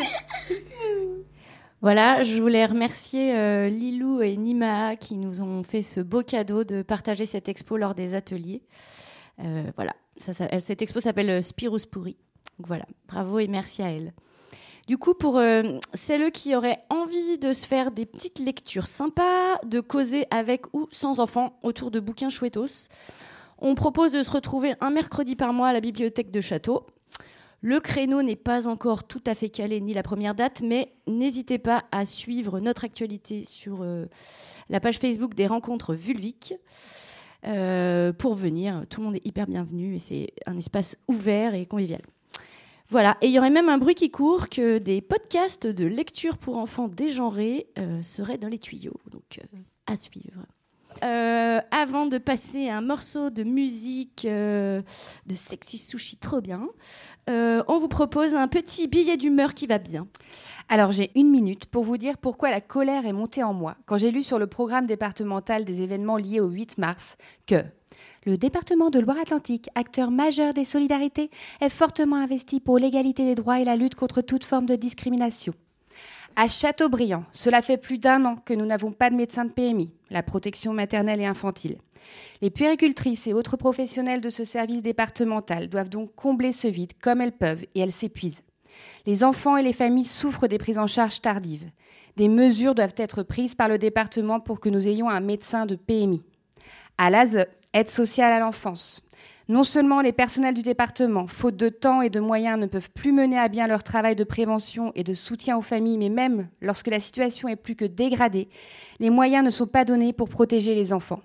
Voilà, je voulais remercier euh, Lilou et Nima qui nous ont fait ce beau cadeau de partager cette expo lors des ateliers. Euh, voilà, cette expo s'appelle euh, Spirus Pourri. Donc voilà, bravo et merci à elle. Du coup, pour euh, celles qui auraient envie de se faire des petites lectures sympas, de causer avec ou sans enfants autour de bouquins chouettos, on propose de se retrouver un mercredi par mois à la bibliothèque de Château. Le créneau n'est pas encore tout à fait calé ni la première date, mais n'hésitez pas à suivre notre actualité sur euh, la page Facebook des rencontres vulviques euh, pour venir. Tout le monde est hyper bienvenu et c'est un espace ouvert et convivial. Voilà, et il y aurait même un bruit qui court que des podcasts de lecture pour enfants dégenrés euh, seraient dans les tuyaux. Donc, à suivre. Euh, avant de passer à un morceau de musique euh, de Sexy Sushi trop bien, euh, on vous propose un petit billet d'humeur qui va bien. Alors j'ai une minute pour vous dire pourquoi la colère est montée en moi quand j'ai lu sur le programme départemental des événements liés au 8 mars que le département de Loire-Atlantique, acteur majeur des solidarités, est fortement investi pour l'égalité des droits et la lutte contre toute forme de discrimination. À Châteaubriand, cela fait plus d'un an que nous n'avons pas de médecin de PMI, la protection maternelle et infantile. Les puéricultrices et autres professionnels de ce service départemental doivent donc combler ce vide comme elles peuvent et elles s'épuisent. Les enfants et les familles souffrent des prises en charge tardives. Des mesures doivent être prises par le département pour que nous ayons un médecin de PMI. À l'ASE, aide sociale à l'enfance. Non seulement les personnels du département, faute de temps et de moyens, ne peuvent plus mener à bien leur travail de prévention et de soutien aux familles, mais même lorsque la situation est plus que dégradée, les moyens ne sont pas donnés pour protéger les enfants.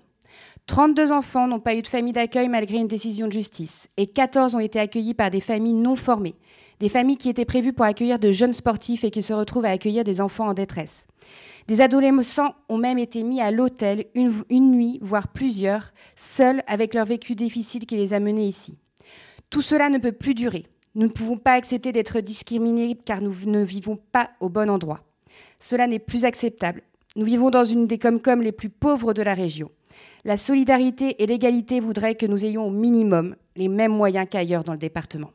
32 enfants n'ont pas eu de famille d'accueil malgré une décision de justice et 14 ont été accueillis par des familles non formées, des familles qui étaient prévues pour accueillir de jeunes sportifs et qui se retrouvent à accueillir des enfants en détresse. Des adolescents ont même été mis à l'hôtel une, nuit, voire plusieurs, seuls avec leur vécu difficile qui les a menés ici. Tout cela ne peut plus durer. Nous ne pouvons pas accepter d'être discriminés car nous ne vivons pas au bon endroit. Cela n'est plus acceptable. Nous vivons dans une des comcom les plus pauvres de la région. La solidarité et l'égalité voudraient que nous ayons au minimum les mêmes moyens qu'ailleurs dans le département.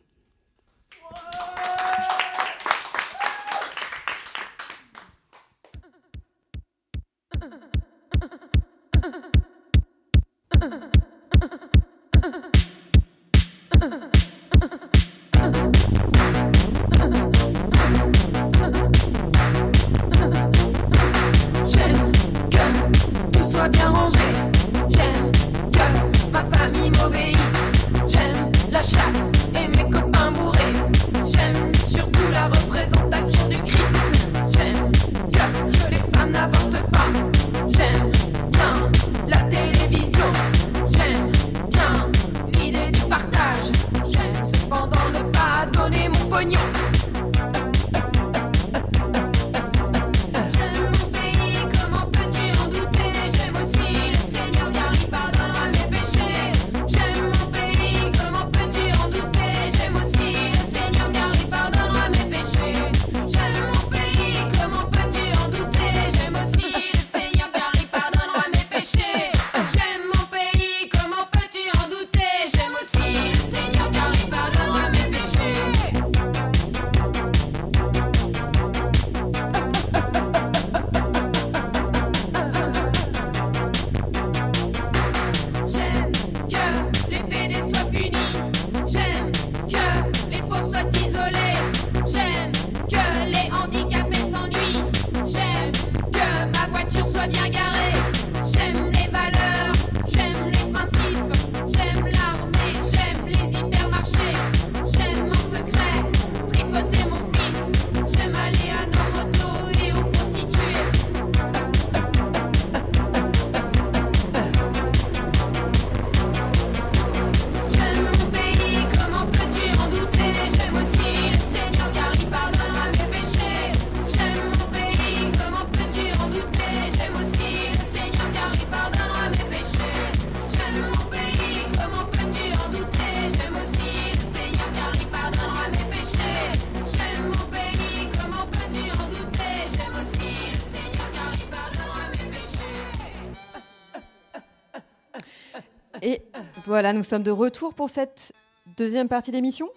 Voilà, nous sommes de retour pour cette deuxième partie d'émission.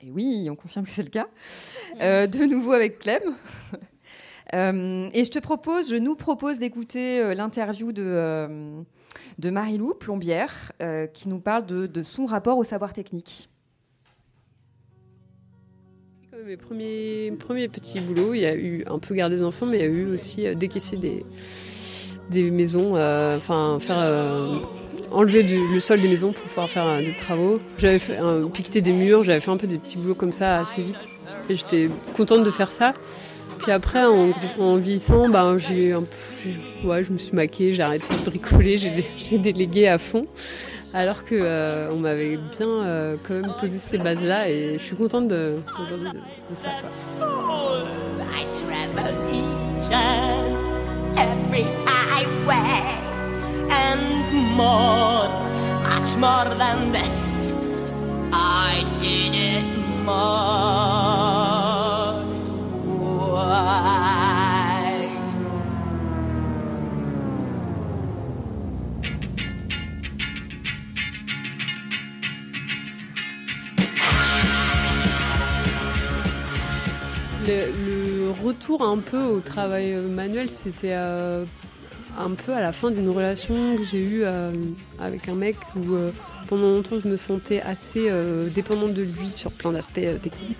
Et oui, on confirme que c'est le cas. Euh, de nouveau avec Clem. [LAUGHS] Euh, et je te propose, je nous propose d'écouter euh, l'interview de, euh, de Marie-Lou Plombière, euh, qui nous parle de, de son rapport au savoir technique. Comme Mes premiers, premiers petits boulots, il y a eu un peu garder des enfants, mais il y a eu aussi euh, décaisser des, des maisons, euh, enfin faire euh, enlever du- le sol des maisons pour pouvoir faire euh, des travaux. J'avais piqueté des murs, j'avais fait un peu des petits boulots comme ça assez vite. Et j'étais contente de faire ça. Puis après, en, vieillissant, ben, j'ai ouais, je me suis maquée, j'ai arrêté de bricoler, j'ai, dé- j'ai délégué à fond. Alors que on m'avait bien quand même posé ces bases-là et je suis contente de, ça. Every highway and more, much more than this. I did it my way. Le, le retour un peu au travail euh, manuel, c'était euh, un peu à la fin d'une relation que j'ai eue euh, avec un mec où pendant longtemps je me sentais assez dépendante de lui sur plein d'aspects techniques.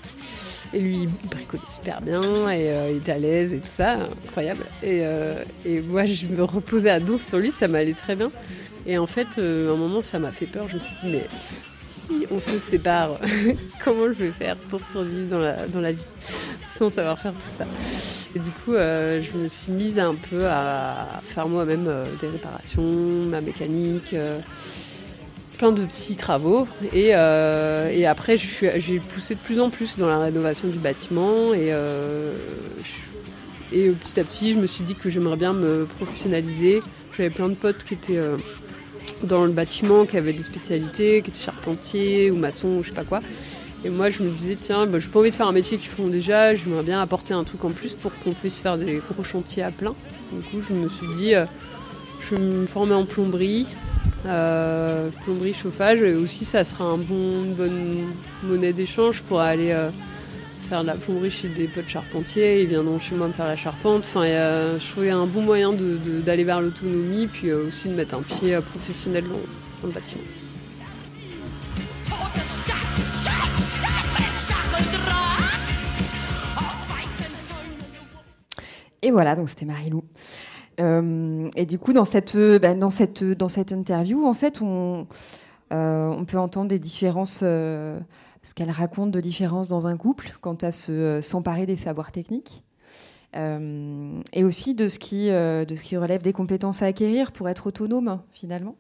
Et lui, il bricolait super bien et il était à l'aise et tout ça, incroyable. Et, moi, je me reposais à dos sur lui, ça m'allait très bien. Et en fait, à un moment, ça m'a fait peur. Je me suis dit, mais on se sépare, [LAUGHS] comment je vais faire pour survivre dans la, dans la vie sans savoir faire tout ça? Et du coup, euh, je me suis mise un peu à faire moi-même euh, des réparations, ma mécanique. euh, plein de petits travaux. Et, après j'ai poussé de plus en plus dans la rénovation du bâtiment et, petit à petit je me suis dit que j'aimerais bien me professionnaliser. J'avais plein de potes qui étaient dans le bâtiment qui avaient des spécialités qui étaient charpentiers ou maçons ou je sais pas quoi. Et moi je me disais tiens bah, j'ai pas envie de faire un métier qu'ils font déjà j'aimerais bien apporter un truc en plus pour qu'on puisse faire des gros chantiers à plein. Du coup je me suis dit euh, je vais me former en plomberie euh, plomberie, chauffage, et aussi ça sera un bon, une bonne monnaie d'échange pour aller euh, faire de la plomberie chez des potes charpentiers, ils viendront chez moi me faire la charpente. Enfin, a- je trouvais un bon moyen d'aller vers l'autonomie, puis euh, aussi de mettre un pied euh, professionnel dans, le bâtiment. Et voilà, donc c'était Marilou. Euh, et du coup, dans cette, euh, bah, dans cette, dans cette interview, en fait, on, euh, peut entendre des différences, euh, ce qu'elle raconte de différences dans un couple quant à se, euh, s'emparer des savoirs techniques. Euh, et aussi de ce, qui, euh, de ce qui relève des compétences à acquérir pour être autonome, finalement.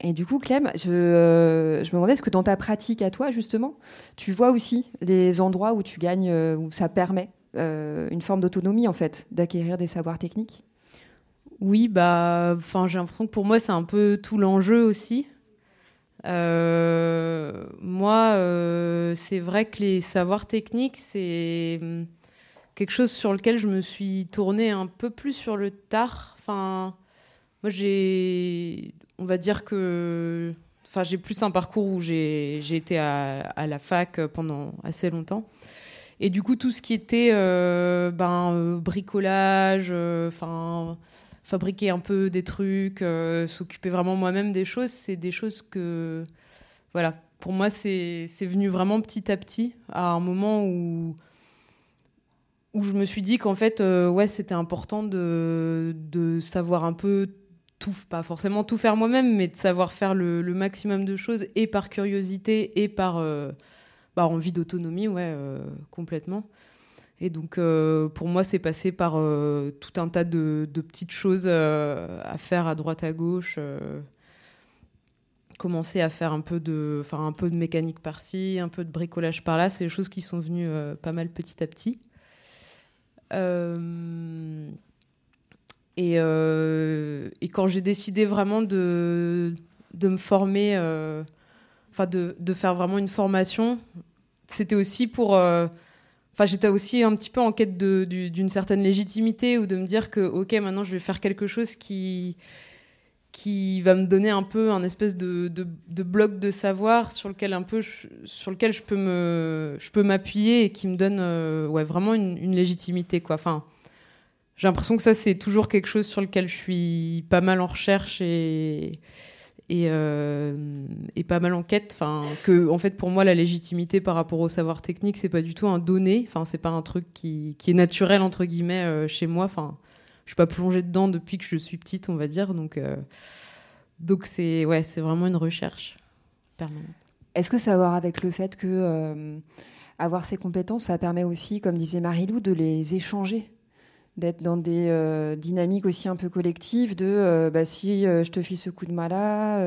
Et du coup, Clem, je, me demandais, est-ce que dans ta pratique à toi, justement, tu vois aussi les endroits où tu gagnes, où ça permet une forme d'autonomie, en fait, d'acquérir des savoirs techniques? Oui, bah, j'ai l'impression que pour moi, c'est un peu tout l'enjeu aussi. Euh, moi, euh, c'est vrai que les savoirs techniques, c'est hum, quelque chose sur lequel je me suis tournée un peu plus sur le tard. Enfin, moi, j'ai, on va dire que, enfin, j'ai plus un parcours où j'ai été à, la fac pendant assez longtemps. Et du coup, tout ce qui était euh, ben, bricolage, enfin, fabriquer un peu des trucs, euh, s'occuper vraiment moi-même des choses, c'est des choses que, voilà, pour moi, c'est venu vraiment petit à petit, à un moment où, je me suis dit qu'en fait, euh, ouais, c'était important de, savoir un peu tout, pas forcément tout faire moi-même, mais de savoir faire le, maximum de choses, et par curiosité, et par euh, bah, envie d'autonomie, ouais, complètement. Et donc, euh, pour moi, c'est passé par euh, tout un tas de, petites choses euh, à faire à droite, à gauche. commencer à faire un peu de, un peu de mécanique par-ci, un peu de bricolage par-là. C'est des choses qui sont venues pas mal petit à petit. Et, et quand j'ai décidé vraiment de, de me former, enfin de, de faire vraiment une formation, c'était aussi pour. Enfin, j'étais aussi un petit peu en quête d'une certaine légitimité ou de me dire que, ok, maintenant je vais faire quelque chose qui, qui va me donner un peu un espèce de, de, bloc de savoir sur lequel un peu je, sur lequel peux me je peux m'appuyer et qui me donne euh, ouais vraiment une, une légitimité quoi. Enfin, j'ai l'impression que ça c'est toujours quelque chose sur lequel je suis pas mal en recherche et et, euh, et pas mal en quête. Enfin, que en fait pour moi la légitimité par rapport au savoir technique c'est pas du tout un donné. Enfin, c'est pas un truc qui, est naturel entre guillemets euh, chez moi. Enfin, je suis pas plongée dedans depuis que je suis petite, on va dire. Donc, donc c'est ouais, c'est vraiment une recherche permanente. Est-ce que ça a à voir avec le fait que avoir ces compétences, ça permet aussi, comme disait Marie-Lou, de les échanger d'être dans des euh, dynamiques aussi un peu collectives de euh, bah, si euh, je te file ce coup de malin,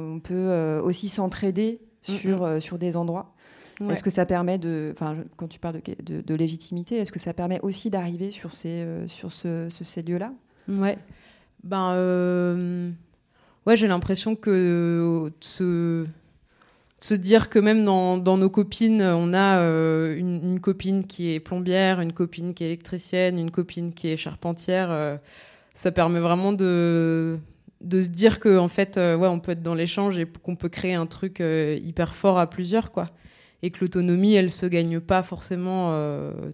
on peut aussi s'entraider Mm, sur, sur des endroits. Ouais. Est-ce que ça permet de, enfin, quand tu parles de, de- de légitimité, est-ce que ça permet aussi d'arriver sur ces, sur ce, ce- ces lieux-là? Ouais. Ben, ouais, j'ai l'impression que euh, se, dire que même dans, nos copines, on a euh, une, copine qui est plombière, une copine qui est électricienne, une copine qui est charpentière, euh, ça permet vraiment de, de se dire que en fait, euh, ouais, on peut être dans l'échange et qu'on peut créer un truc hyper fort à plusieurs, quoi. Et que l'autonomie, elle se gagne pas forcément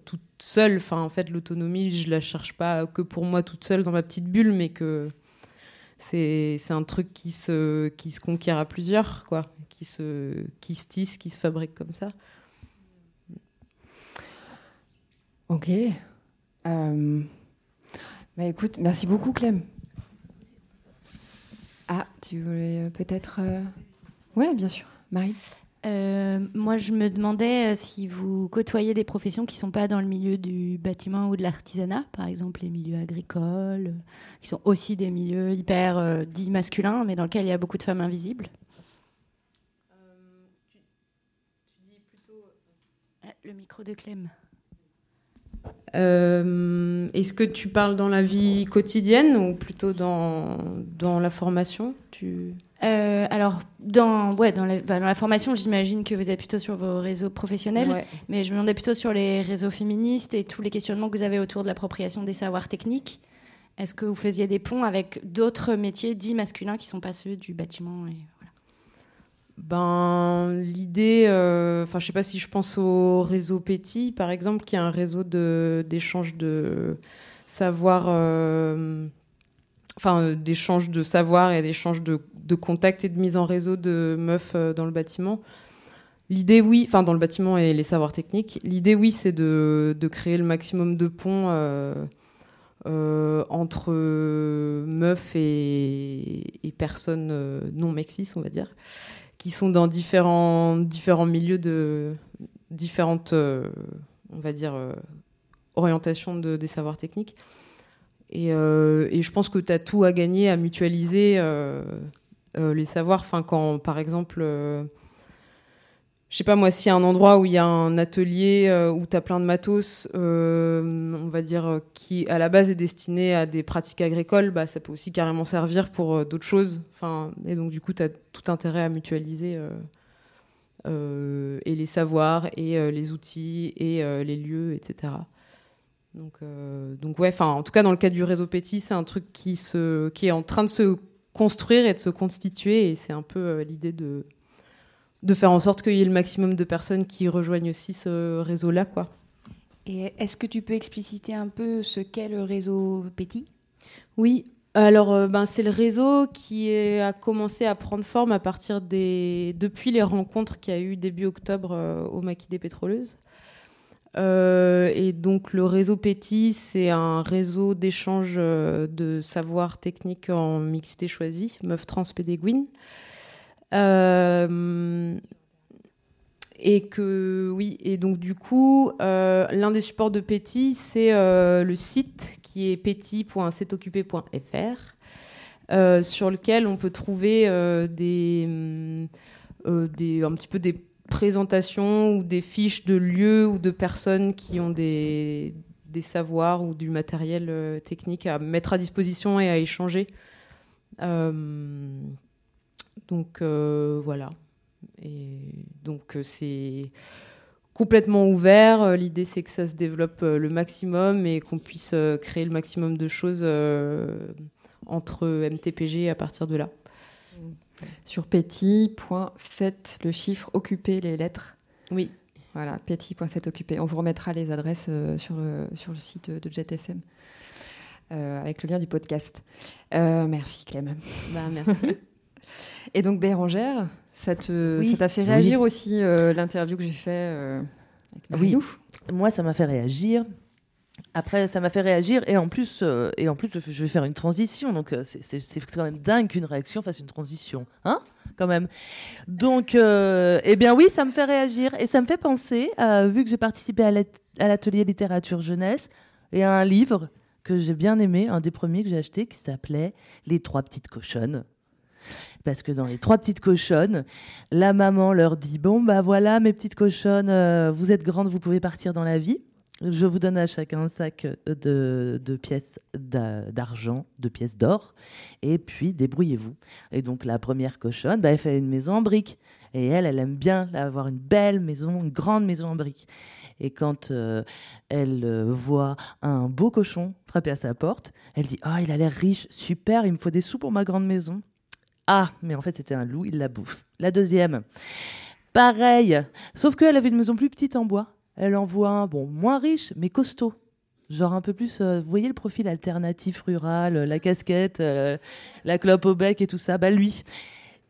toute seule. Enfin, en fait, l'autonomie, je la cherche pas que pour moi toute seule dans ma petite bulle, mais que c'est un truc qui se, qui se conquiert à plusieurs, quoi. Qui se, qui se tisse, qui se fabrique comme ça. Ok. Euh, Bah écoute, merci beaucoup Clem. Ah, tu voulais euh, peut-être... euh, Ouais, bien sûr. Marie Euh, moi, je me demandais euh, si vous côtoyez des professions qui sont pas dans le milieu du bâtiment ou de l'artisanat, par exemple les milieux agricoles, euh, qui sont aussi des milieux hyper euh, dits masculins, mais dans lesquels il y a beaucoup de femmes invisibles. Ah, Le micro de Clem. Euh, Est-ce que tu parles dans la vie quotidienne ou plutôt dans, dans la formation? Tu... Euh, alors, dans, ouais, dans, la, dans la formation, j'imagine que vous êtes plutôt sur vos réseaux professionnels, Ouais. mais je me demandais plutôt sur les réseaux féministes et tous les questionnements que vous avez autour de l'appropriation des savoirs techniques. Est-ce que vous faisiez des ponts avec d'autres métiers dits masculins qui ne sont pas ceux du bâtiment et... Ben, l'idée, euh, enfin, je sais pas si je pense au réseau Petit, par exemple, qui est un réseau de- d'échange de savoir, euh, enfin, euh, d'échange de savoir et d'échange de, de contacts et de mise en réseau de meufs euh, dans le bâtiment. L'idée, oui, enfin, dans le bâtiment et les savoirs techniques, l'idée, oui, c'est de, de créer le maximum de ponts. entre meufs et, et personnes non mexis, on va dire, qui sont dans différents, différents milieux de différentes, euh, on va dire, euh, orientations de, des savoirs techniques. Et, euh, et je pense que tu as tout à gagner à mutualiser les savoirs. Quand, par exemple, je sais pas moi, s'il y a un endroit où il y a un atelier euh, où tu as plein de matos, euh, on va dire, euh, qui à la base est destiné à des pratiques agricoles, bah, ça peut aussi carrément servir pour d'autres choses. Enfin, et donc, du coup, tu as tout intérêt à mutualiser et les savoirs, et les outils, et les lieux, etc. Donc, ouais, enfin, en tout cas, dans le cadre du réseau Petit, c'est un truc qui, est en train de se construire et de se constituer, et c'est un peu l'idée de de faire en sorte qu'il y ait le maximum de personnes qui rejoignent aussi ce réseau-là, quoi. Et est-ce que tu peux expliciter un peu ce qu'est le réseau Petit Oui, alors euh, ben, c'est le réseau qui est- a commencé à prendre forme à partir des depuis les rencontres qu'il y a eu début octobre euh, au Maquis des Pétroleuses. Euh, et donc le réseau Petit, c'est un réseau d'échange de savoir technique en mixité choisie, meuf trans pédéguine. Euh, et que oui, et donc du coup, euh, l'un des supports de Petit, c'est euh, le site qui est petit.cetoccupé.fr, euh, sur lequel on peut trouver des, un petit peu des présentations ou des fiches de lieux ou de personnes qui ont des, des savoirs ou du matériel technique à mettre à disposition et à échanger. Donc euh, voilà. Et donc euh, c'est complètement ouvert. Euh, L'idée c'est que ça se développe le maximum et qu'on puisse créer le maximum de choses entre MTPG à partir de là. Sur petit.7, le chiffre occupé, les lettres. Oui. Voilà, petit.7 occupé. On vous remettra les adresses sur, le, sur le site de JetFM euh, avec le lien du podcast. Euh, merci Clem. Bah, merci. [LAUGHS] Et donc Bérangère, ça Oui. t'a fait réagir Oui. aussi euh, l'interview que j'ai fait euh, avec Oui, moi ça m'a fait réagir. Après, ça m'a fait réagir et en plus, euh, et en plus, je vais faire une transition. Donc, euh, c'est- quand même dingue qu'une réaction fasse une transition, hein Quand même. Donc, eh bien oui, ça me fait réagir et ça me fait penser, vu que j'ai participé à l'atelier littérature jeunesse et à un livre que j'ai bien aimé, un des premiers que j'ai acheté, qui s'appelait Les trois petites cochonnes. Parce que dans les trois petites cochonnes, la maman leur dit Bon, bah voilà, mes petites cochonnes, euh, vous êtes grandes, vous pouvez partir dans la vie. Je vous donne à chacun un sac de, de pièces d'a- d'argent, de pièces d'or, et puis débrouillez-vous. Et donc la première cochonne, bah, elle fait une maison en briques. Et elle, elle aime bien avoir une belle maison, une grande maison en briques. Et quand euh, elle euh, voit un beau cochon frapper à sa porte, elle dit Ah, il a l'air riche, super, il me faut des sous pour ma grande maison. Ah, mais en fait, c'était un loup, il la bouffe. La deuxième, pareil, sauf qu'elle avait une maison plus petite en bois. Elle en voit un, bon, moins riche, mais costaud. Genre un peu plus, euh, vous voyez le profil alternatif rural, euh, la casquette, euh, la clope au bec et tout ça, bah lui.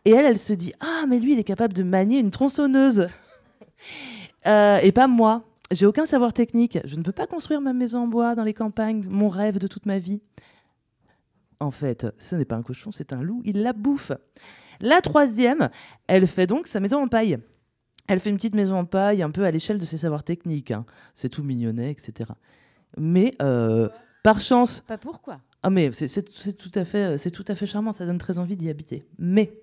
Et elle, elle se dit Ah, mais lui, il est capable de manier une tronçonneuse. [LAUGHS] Et pas moi. J'ai aucun savoir technique. Je ne peux pas construire ma maison en bois dans les campagnes, mon rêve de toute ma vie. En fait, ce n'est pas un cochon, c'est un loup, il la bouffe. La troisième, elle fait donc sa maison en paille. Elle fait une petite maison en paille, un peu à l'échelle de ses savoirs techniques. hein. C'est tout mignonnet, etc. Mais euh, par chance. Pas pourquoi. Ah mais c'est tout à fait, c'est tout à fait charmant. Ça donne très envie d'y habiter. Mais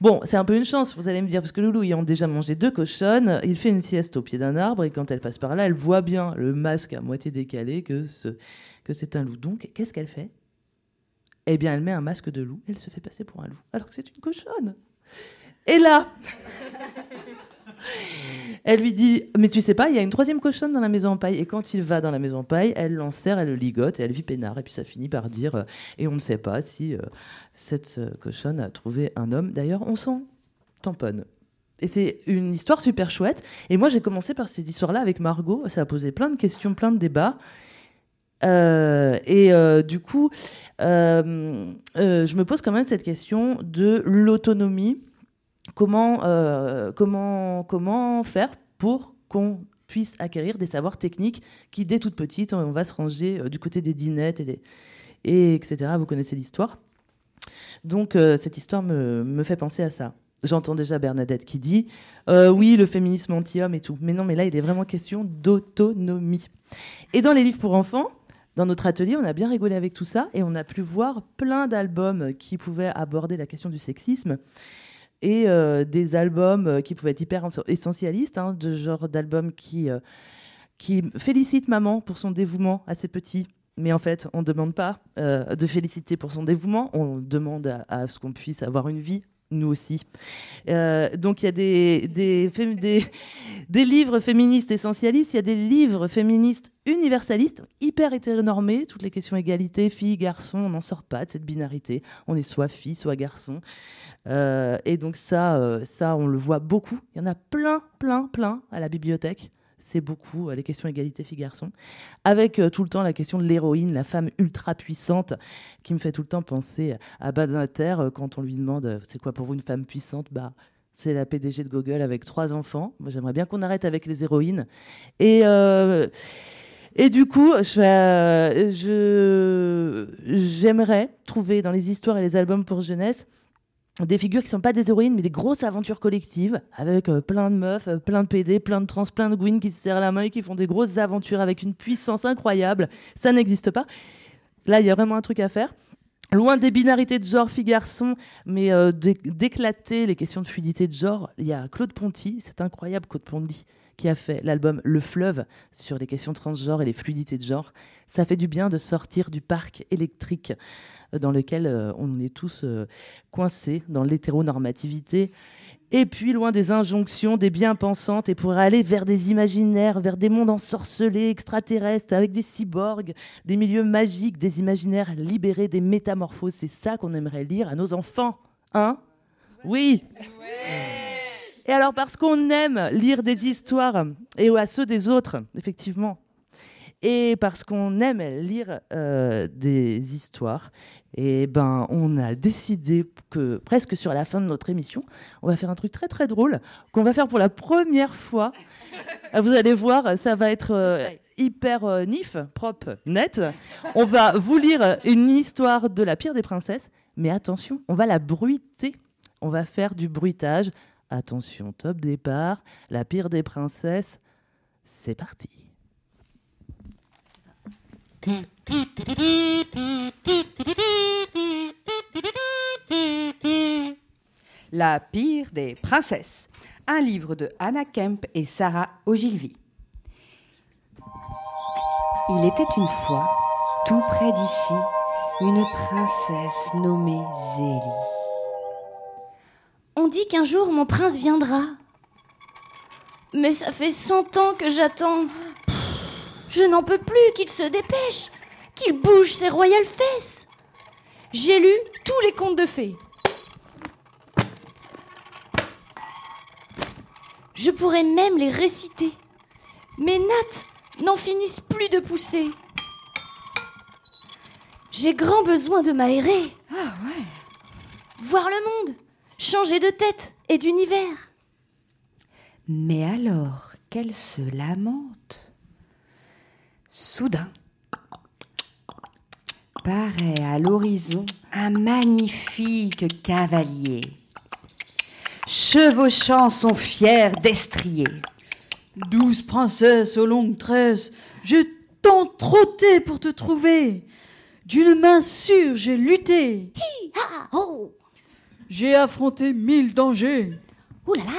bon, c'est un peu une chance, vous allez me dire, parce que Loulou ayant déjà mangé deux cochonnes, il fait une sieste au pied d'un arbre et quand elle passe par là, elle voit bien le masque à moitié décalé que ce, que c'est un loup. Donc, qu'est-ce qu'elle fait? Eh bien, elle met un masque de loup. Elle se fait passer pour un loup, alors que c'est une cochonne. Et là, [LAUGHS] elle lui dit Mais tu sais pas, il y a une troisième cochonne dans la maison en paille. Et quand il va dans la maison en paille, elle l'enserre, elle le ligote et elle vit peinard. Et puis ça finit par dire euh, Et on ne sait pas si euh, cette euh, cochonne a trouvé un homme. D'ailleurs, on s'en tamponne. Et c'est une histoire super chouette. Et moi, j'ai commencé par ces histoires-là avec Margot. Ça a posé plein de questions, plein de débats. Euh, et euh, du coup, euh, je me pose quand même cette question de l'autonomie. Comment, comment, comment faire pour qu'on puisse acquérir des savoirs techniques qui, dès toute petite, on va se ranger du côté des dinettes et, etc. Vous connaissez l'histoire. Donc, cette histoire me, me fait penser à ça. J'entends déjà Bernadette qui dit oui, le féminisme anti-homme et tout. Mais non, mais là, il est vraiment question d'autonomie. Et dans les livres pour enfants, dans notre atelier, on a bien rigolé avec tout ça et on a pu voir plein d'albums qui pouvaient aborder la question du sexisme et euh, des albums qui pouvaient être hyper essentialistes, hein, de genre d'albums qui, euh, qui félicitent maman pour son dévouement à ses petits. Mais en fait, on ne demande pas euh, de féliciter pour son dévouement, on demande à ce qu'on puisse avoir une vie, nous aussi. Euh, donc il y a des, livres féministes essentialistes, il y a des livres féministes universalistes, hyper hétéronormés, toutes les questions égalité, filles, garçons, on n'en sort pas de cette binarité. On est soit fille, soit garçon. Euh, et donc ça, euh, ça, on le voit beaucoup. Il y en a plein, plein, plein à la bibliothèque. C'est beaucoup euh, les questions égalité filles-garçons. Avec euh, tout le temps la question de l'héroïne, la femme ultra puissante, qui me fait tout le temps penser à Badinter euh, quand on lui demande c'est quoi pour vous une femme puissante? Bah, C'est la PDG de Google avec trois enfants. Moi, j'aimerais bien qu'on arrête avec les héroïnes. Et. et du coup, euh, je- j'aimerais trouver dans les histoires et les albums pour jeunesse des figures qui sont pas des héroïnes, mais des grosses aventures collectives, avec euh, plein de meufs, euh, plein de PD, plein de trans, plein de Gwyn qui se serrent la main et qui font des grosses aventures avec une puissance incroyable. Ça n'existe pas. Là, il y a vraiment un truc à faire. Loin des binarités de genre filles-garçons, mais euh, d'é- d'éclater les questions de fluidité de genre, il y a Claude Ponty, c'est incroyable Claude Ponty, qui a fait l'album Le Fleuve sur les questions transgenres et les fluidités de genre. Ça fait du bien de sortir du parc électrique euh, dans lequel euh, on est tous euh, coincés dans l'hétéronormativité. Et puis, loin des injonctions des bien-pensantes, et pour aller vers des imaginaires, vers des mondes ensorcelés, extraterrestres, avec des cyborgs, des milieux magiques, des imaginaires libérés, des métamorphoses. C'est ça qu'on aimerait lire à nos enfants. Hein? Oui Et alors, parce qu'on aime lire des histoires, et à ceux des autres, effectivement, Et parce qu'on aime lire euh, des histoires, et ben on a décidé que presque sur la fin de notre émission, on va faire un truc très très drôle qu'on va faire pour la première fois. Ah, Vous allez voir, ça va être euh, hyper euh, nif, propre, net. On va vous lire une histoire de la pire des princesses, mais attention, on va la bruiter. On va faire du bruitage. Attention, top départ. La pire des princesses, c'est parti. La pire des princesses. Un livre de Anna Kemp et Sarah Ogilvy. Il était une fois, tout près d'ici, une princesse nommée Zélie. On dit qu'un jour mon prince viendra. Mais ça fait cent ans que j'attends. Je n'en peux plus qu'il se dépêche, qu'il bouge ses royales fesses. J'ai lu tous les contes de fées. Je pourrais même les réciter. Mes nattes n'en finissent plus de pousser. J'ai grand besoin de m'aérer. Ah ouais. Voir le monde, changer de tête et d'univers. Mais alors qu'elle se lamente, soudain, paraît à l'horizon un magnifique cavalier, chevauchant son fier destrier. Douze princesses aux longues tresses, j'ai tant trotté pour te trouver. D'une main sûre, j'ai lutté. J'ai affronté mille dangers. Ouh là là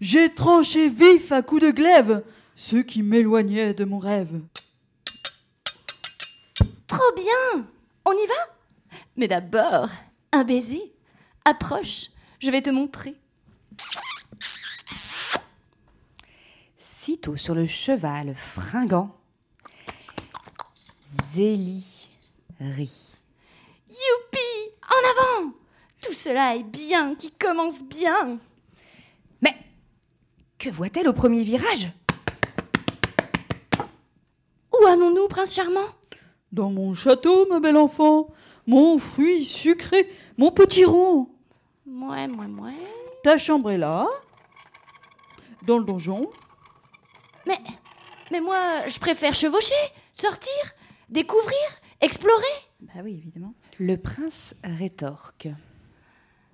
J'ai tranché vif à coups de glaive ceux qui m'éloignaient de mon rêve. Trop bien On y va? Mais d'abord, un baiser. Approche, je vais te montrer. Sitôt sur le cheval fringant, Zélie rit. Youpi En avant Tout cela est bien, qui commence bien. Mais que voit-elle au premier virage? Où allons-nous, prince charmant? Dans mon château, ma belle enfant, mon fruit sucré, mon petit rond. Mouais, mouais, mouais. Ta chambre est là, dans le donjon. Mais, mais moi, je préfère chevaucher, sortir, découvrir, explorer. Bah oui, évidemment. Le prince rétorque.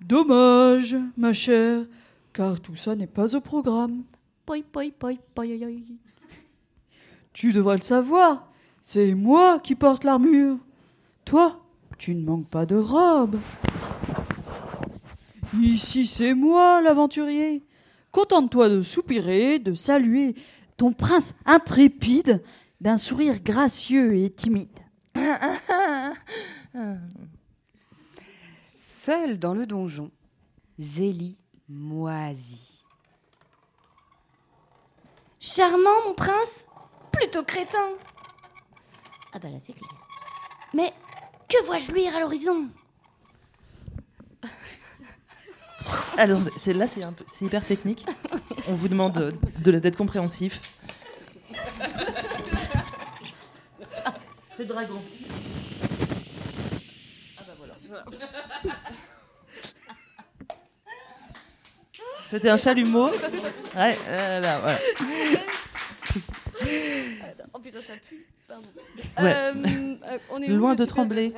Dommage, ma chère, car tout ça n'est pas au programme. Poi, poi, poi. Tu devrais le savoir, c'est moi qui porte l'armure. Toi, tu ne manques pas de robe. Ici, c'est moi l'aventurier. Contente-toi de soupirer, de saluer ton prince intrépide d'un sourire gracieux et timide. [LAUGHS] Seule dans le donjon, Zélie moisit. Charmant, mon prince? Plutôt crétin. Ah bah là, c'est clair. Mais que vois-je luire à l'horizon? [LAUGHS] Alors, c'est- c'est là, c'est un peu- c'est hyper technique. On vous demande euh, de la- d'être compréhensif. C'est dragon. Ah bah voilà. C'était un chalumeau. Ouais, euh, là, voilà. Oh putain, ça pue. Pardon. Ouais. Euh, euh, on est où Loin Je de suis trembler.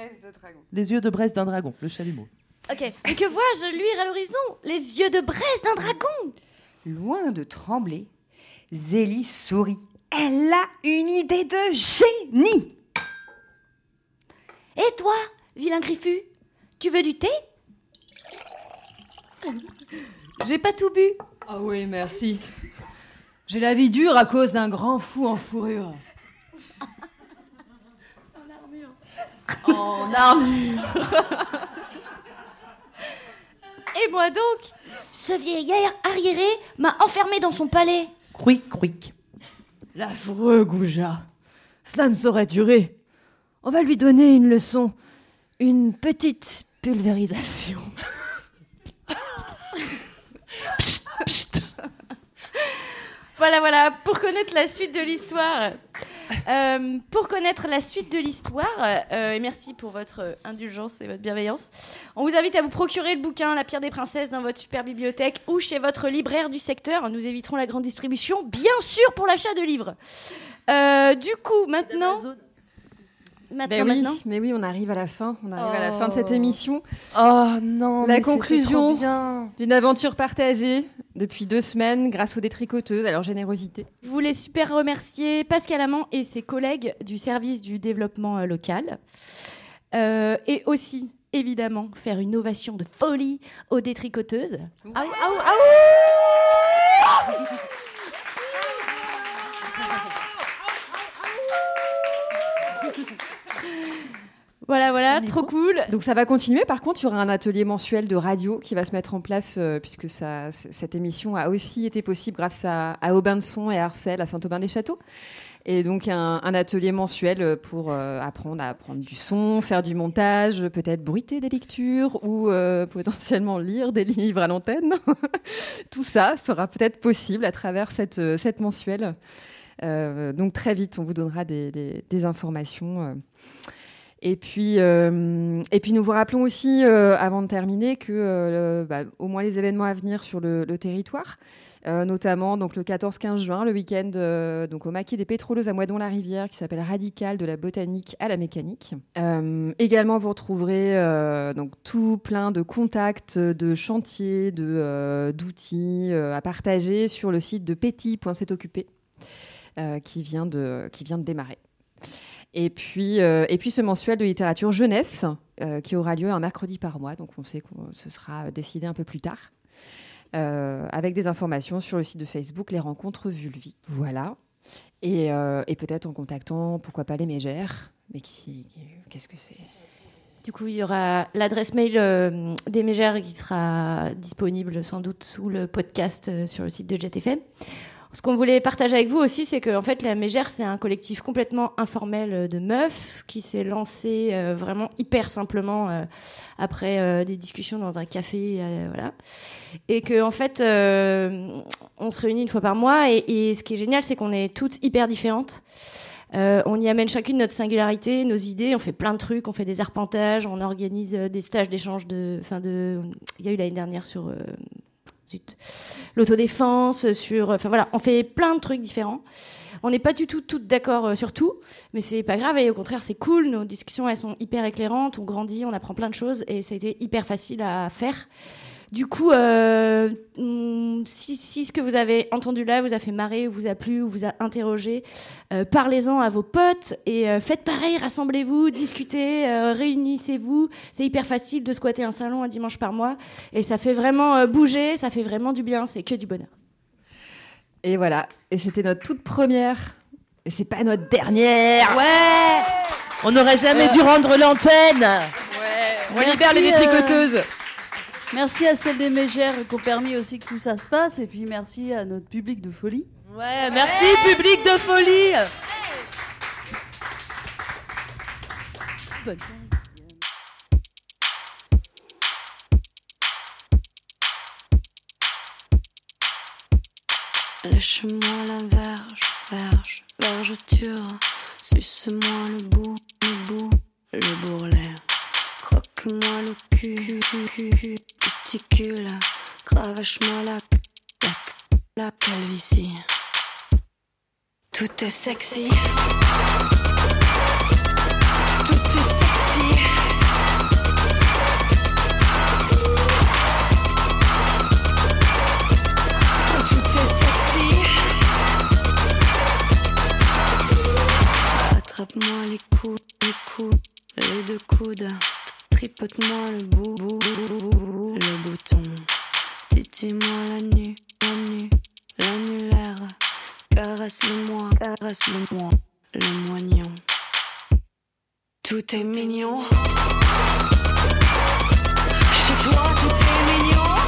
Les yeux de Brest d'un dragon, le chalumeau. Ok. Et que vois-je luire à l'horizon? Les yeux de braise d'un dragon. Loin de trembler, Zélie sourit. Elle a une idée de génie. Et toi, vilain griffu Tu veux du thé? J'ai pas tout bu. Ah oui, merci. J'ai la vie dure à cause d'un grand fou en fourrure. En armure. Et moi donc Ce vieillard arriéré m'a enfermé dans son palais. Quick, quick. L'affreux goujat. Cela ne saurait durer. On va lui donner une leçon. Une petite pulvérisation. Voilà, voilà, pour connaître la suite de l'histoire. Euh, pour connaître la suite de l'histoire, euh, et merci pour votre indulgence et votre bienveillance, on vous invite à vous procurer le bouquin La pierre des princesses dans votre super bibliothèque ou chez votre libraire du secteur. Nous éviterons la grande distribution, bien sûr, pour l'achat de livres. Euh, du coup, maintenant. Maintenant, Ben oui, maintenant. mais oui, on arrive à la fin. On arrive à la fin de cette Oh. émission. Oh non, La conclusion d'une aventure partagée depuis deux semaines grâce aux détricoteuses, à leur générosité. Je voulais super remercier Pascal Amand et ses collègues du service du développement euh, local. Euh, et aussi, évidemment, faire une ovation de folie aux détricoteuses. Voilà, voilà, trop cool. Donc ça va continuer. Par contre, il y aura un atelier mensuel de radio qui va se mettre en place euh, puisque ça, cette émission a aussi été possible grâce à, à Aubin de Son et à Arcel à Saint-Aubin-des-Châteaux. Et donc un, un atelier mensuel euh, pour euh, apprendre à prendre du son, faire du montage, peut-être bruiter des lectures ou euh, [LAUGHS] potentiellement lire des livres à l'antenne. [LAUGHS] Tout ça sera peut-être possible à travers cette, cette mensuelle. Donc très vite, on vous donnera des, des- des informations. Et puis, euh, et puis nous vous rappelons aussi, euh, avant de terminer, que euh, bah, au moins les événements à venir sur le, territoire, notamment donc le 14-15 juin, le week-end donc au maquis des pétroleuses à Moidon-la-Rivière, qui s'appelle Radical de la botanique à la mécanique. Également, vous retrouverez donc tout plein de contacts, de chantiers, de d'outils à partager sur le site de petit.s'occupé, euh, qui vient de qui vient de démarrer. Et puis, euh, et puis ce mensuel de littérature jeunesse euh, qui aura lieu un mercredi par mois, donc on sait que ce sera décidé un peu plus tard, euh, avec des informations sur le site de Facebook, les rencontres Vulvi. Voilà. Et, peut-être en contactant, pourquoi pas les mégères, mais qu'est-ce que c'est? Du coup, il y aura l'adresse mail des Mégères qui sera disponible sans doute sous le podcast sur le site de JetFM. Ce qu'on voulait partager avec vous aussi, c'est que en fait, la Mégère, c'est un collectif complètement informel euh, de meufs qui s'est lancé euh, vraiment hyper simplement euh, après des discussions dans un café, voilà. Et que en fait, on se réunit une fois par mois. Et, ce qui est génial, c'est qu'on est toutes hyper différentes. On y amène chacune notre singularité, nos idées. On fait plein de trucs. On fait des arpentages. On organise des stages d'échange de. De. Il y a eu l'année dernière sur. L'autodéfense, sur. Enfin voilà, on fait plein de trucs différents. On n'est pas du tout toutes d'accord euh, sur tout, mais c'est pas grave et au contraire c'est cool. Nos discussions elles sont hyper éclairantes. On grandit, on apprend plein de choses et ça a été hyper facile à faire. Du coup, euh, hum, si, si ce que vous avez entendu là vous a fait marrer, ou vous a plu, ou vous a interrogé, euh, parlez-en à vos potes et euh, faites pareil, rassemblez-vous, discutez, euh, réunissez-vous. C'est hyper facile de squatter un salon un dimanche par mois et ça fait vraiment euh, bouger, ça fait vraiment du bien, c'est que du bonheur. Et voilà. Et c'était notre toute première. Et c'est pas notre dernière. Ouais On n'aurait jamais Euh. dû rendre l'antenne On libère les détricoteuses. Merci à celles des Mégères qui ont permis aussi que tout ça se passe. Et puis merci à notre public de folie. Ouais, merci public de folie Bonne Lâche-moi la verge, verge, vergeture. Suce-moi le bout, le bout, le bourrelet. Croque-moi le cul, cul, cul, Cravache-moi la, la, la calvitie. Tout est sexy. Tout est sexy. Tout est sexy. Attrape-moi les coudes, les coudes, les deux coudes. Tripote-moi le bout, le bouton. Titille-moi la nuit, la nuit, l'annulaire. Caresse-le-moi, caresse-le-moi, le moignon. Tout est mignon. Chez toi, tout est mignon.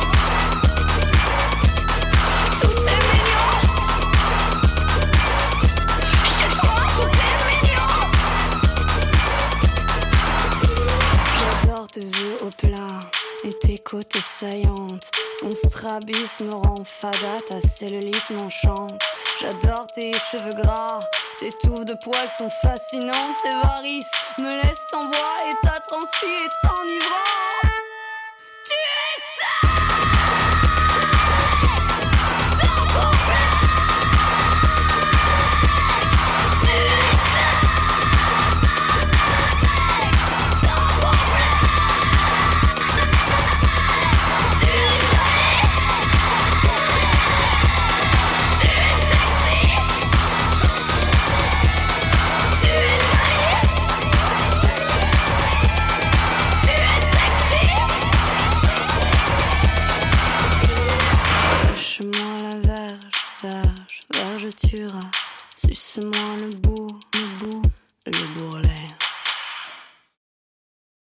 Tes yeux au plat et tes côtes saillantes. Ton strabisme me rend fada, ta cellulite m'enchante. J'adore tes cheveux gras, Tes touffes de poils sont fascinantes, tes varices me laissent sans voix et ta transpi est enivrante. susurra, suce-moi le bout, le bout, le bourrelet.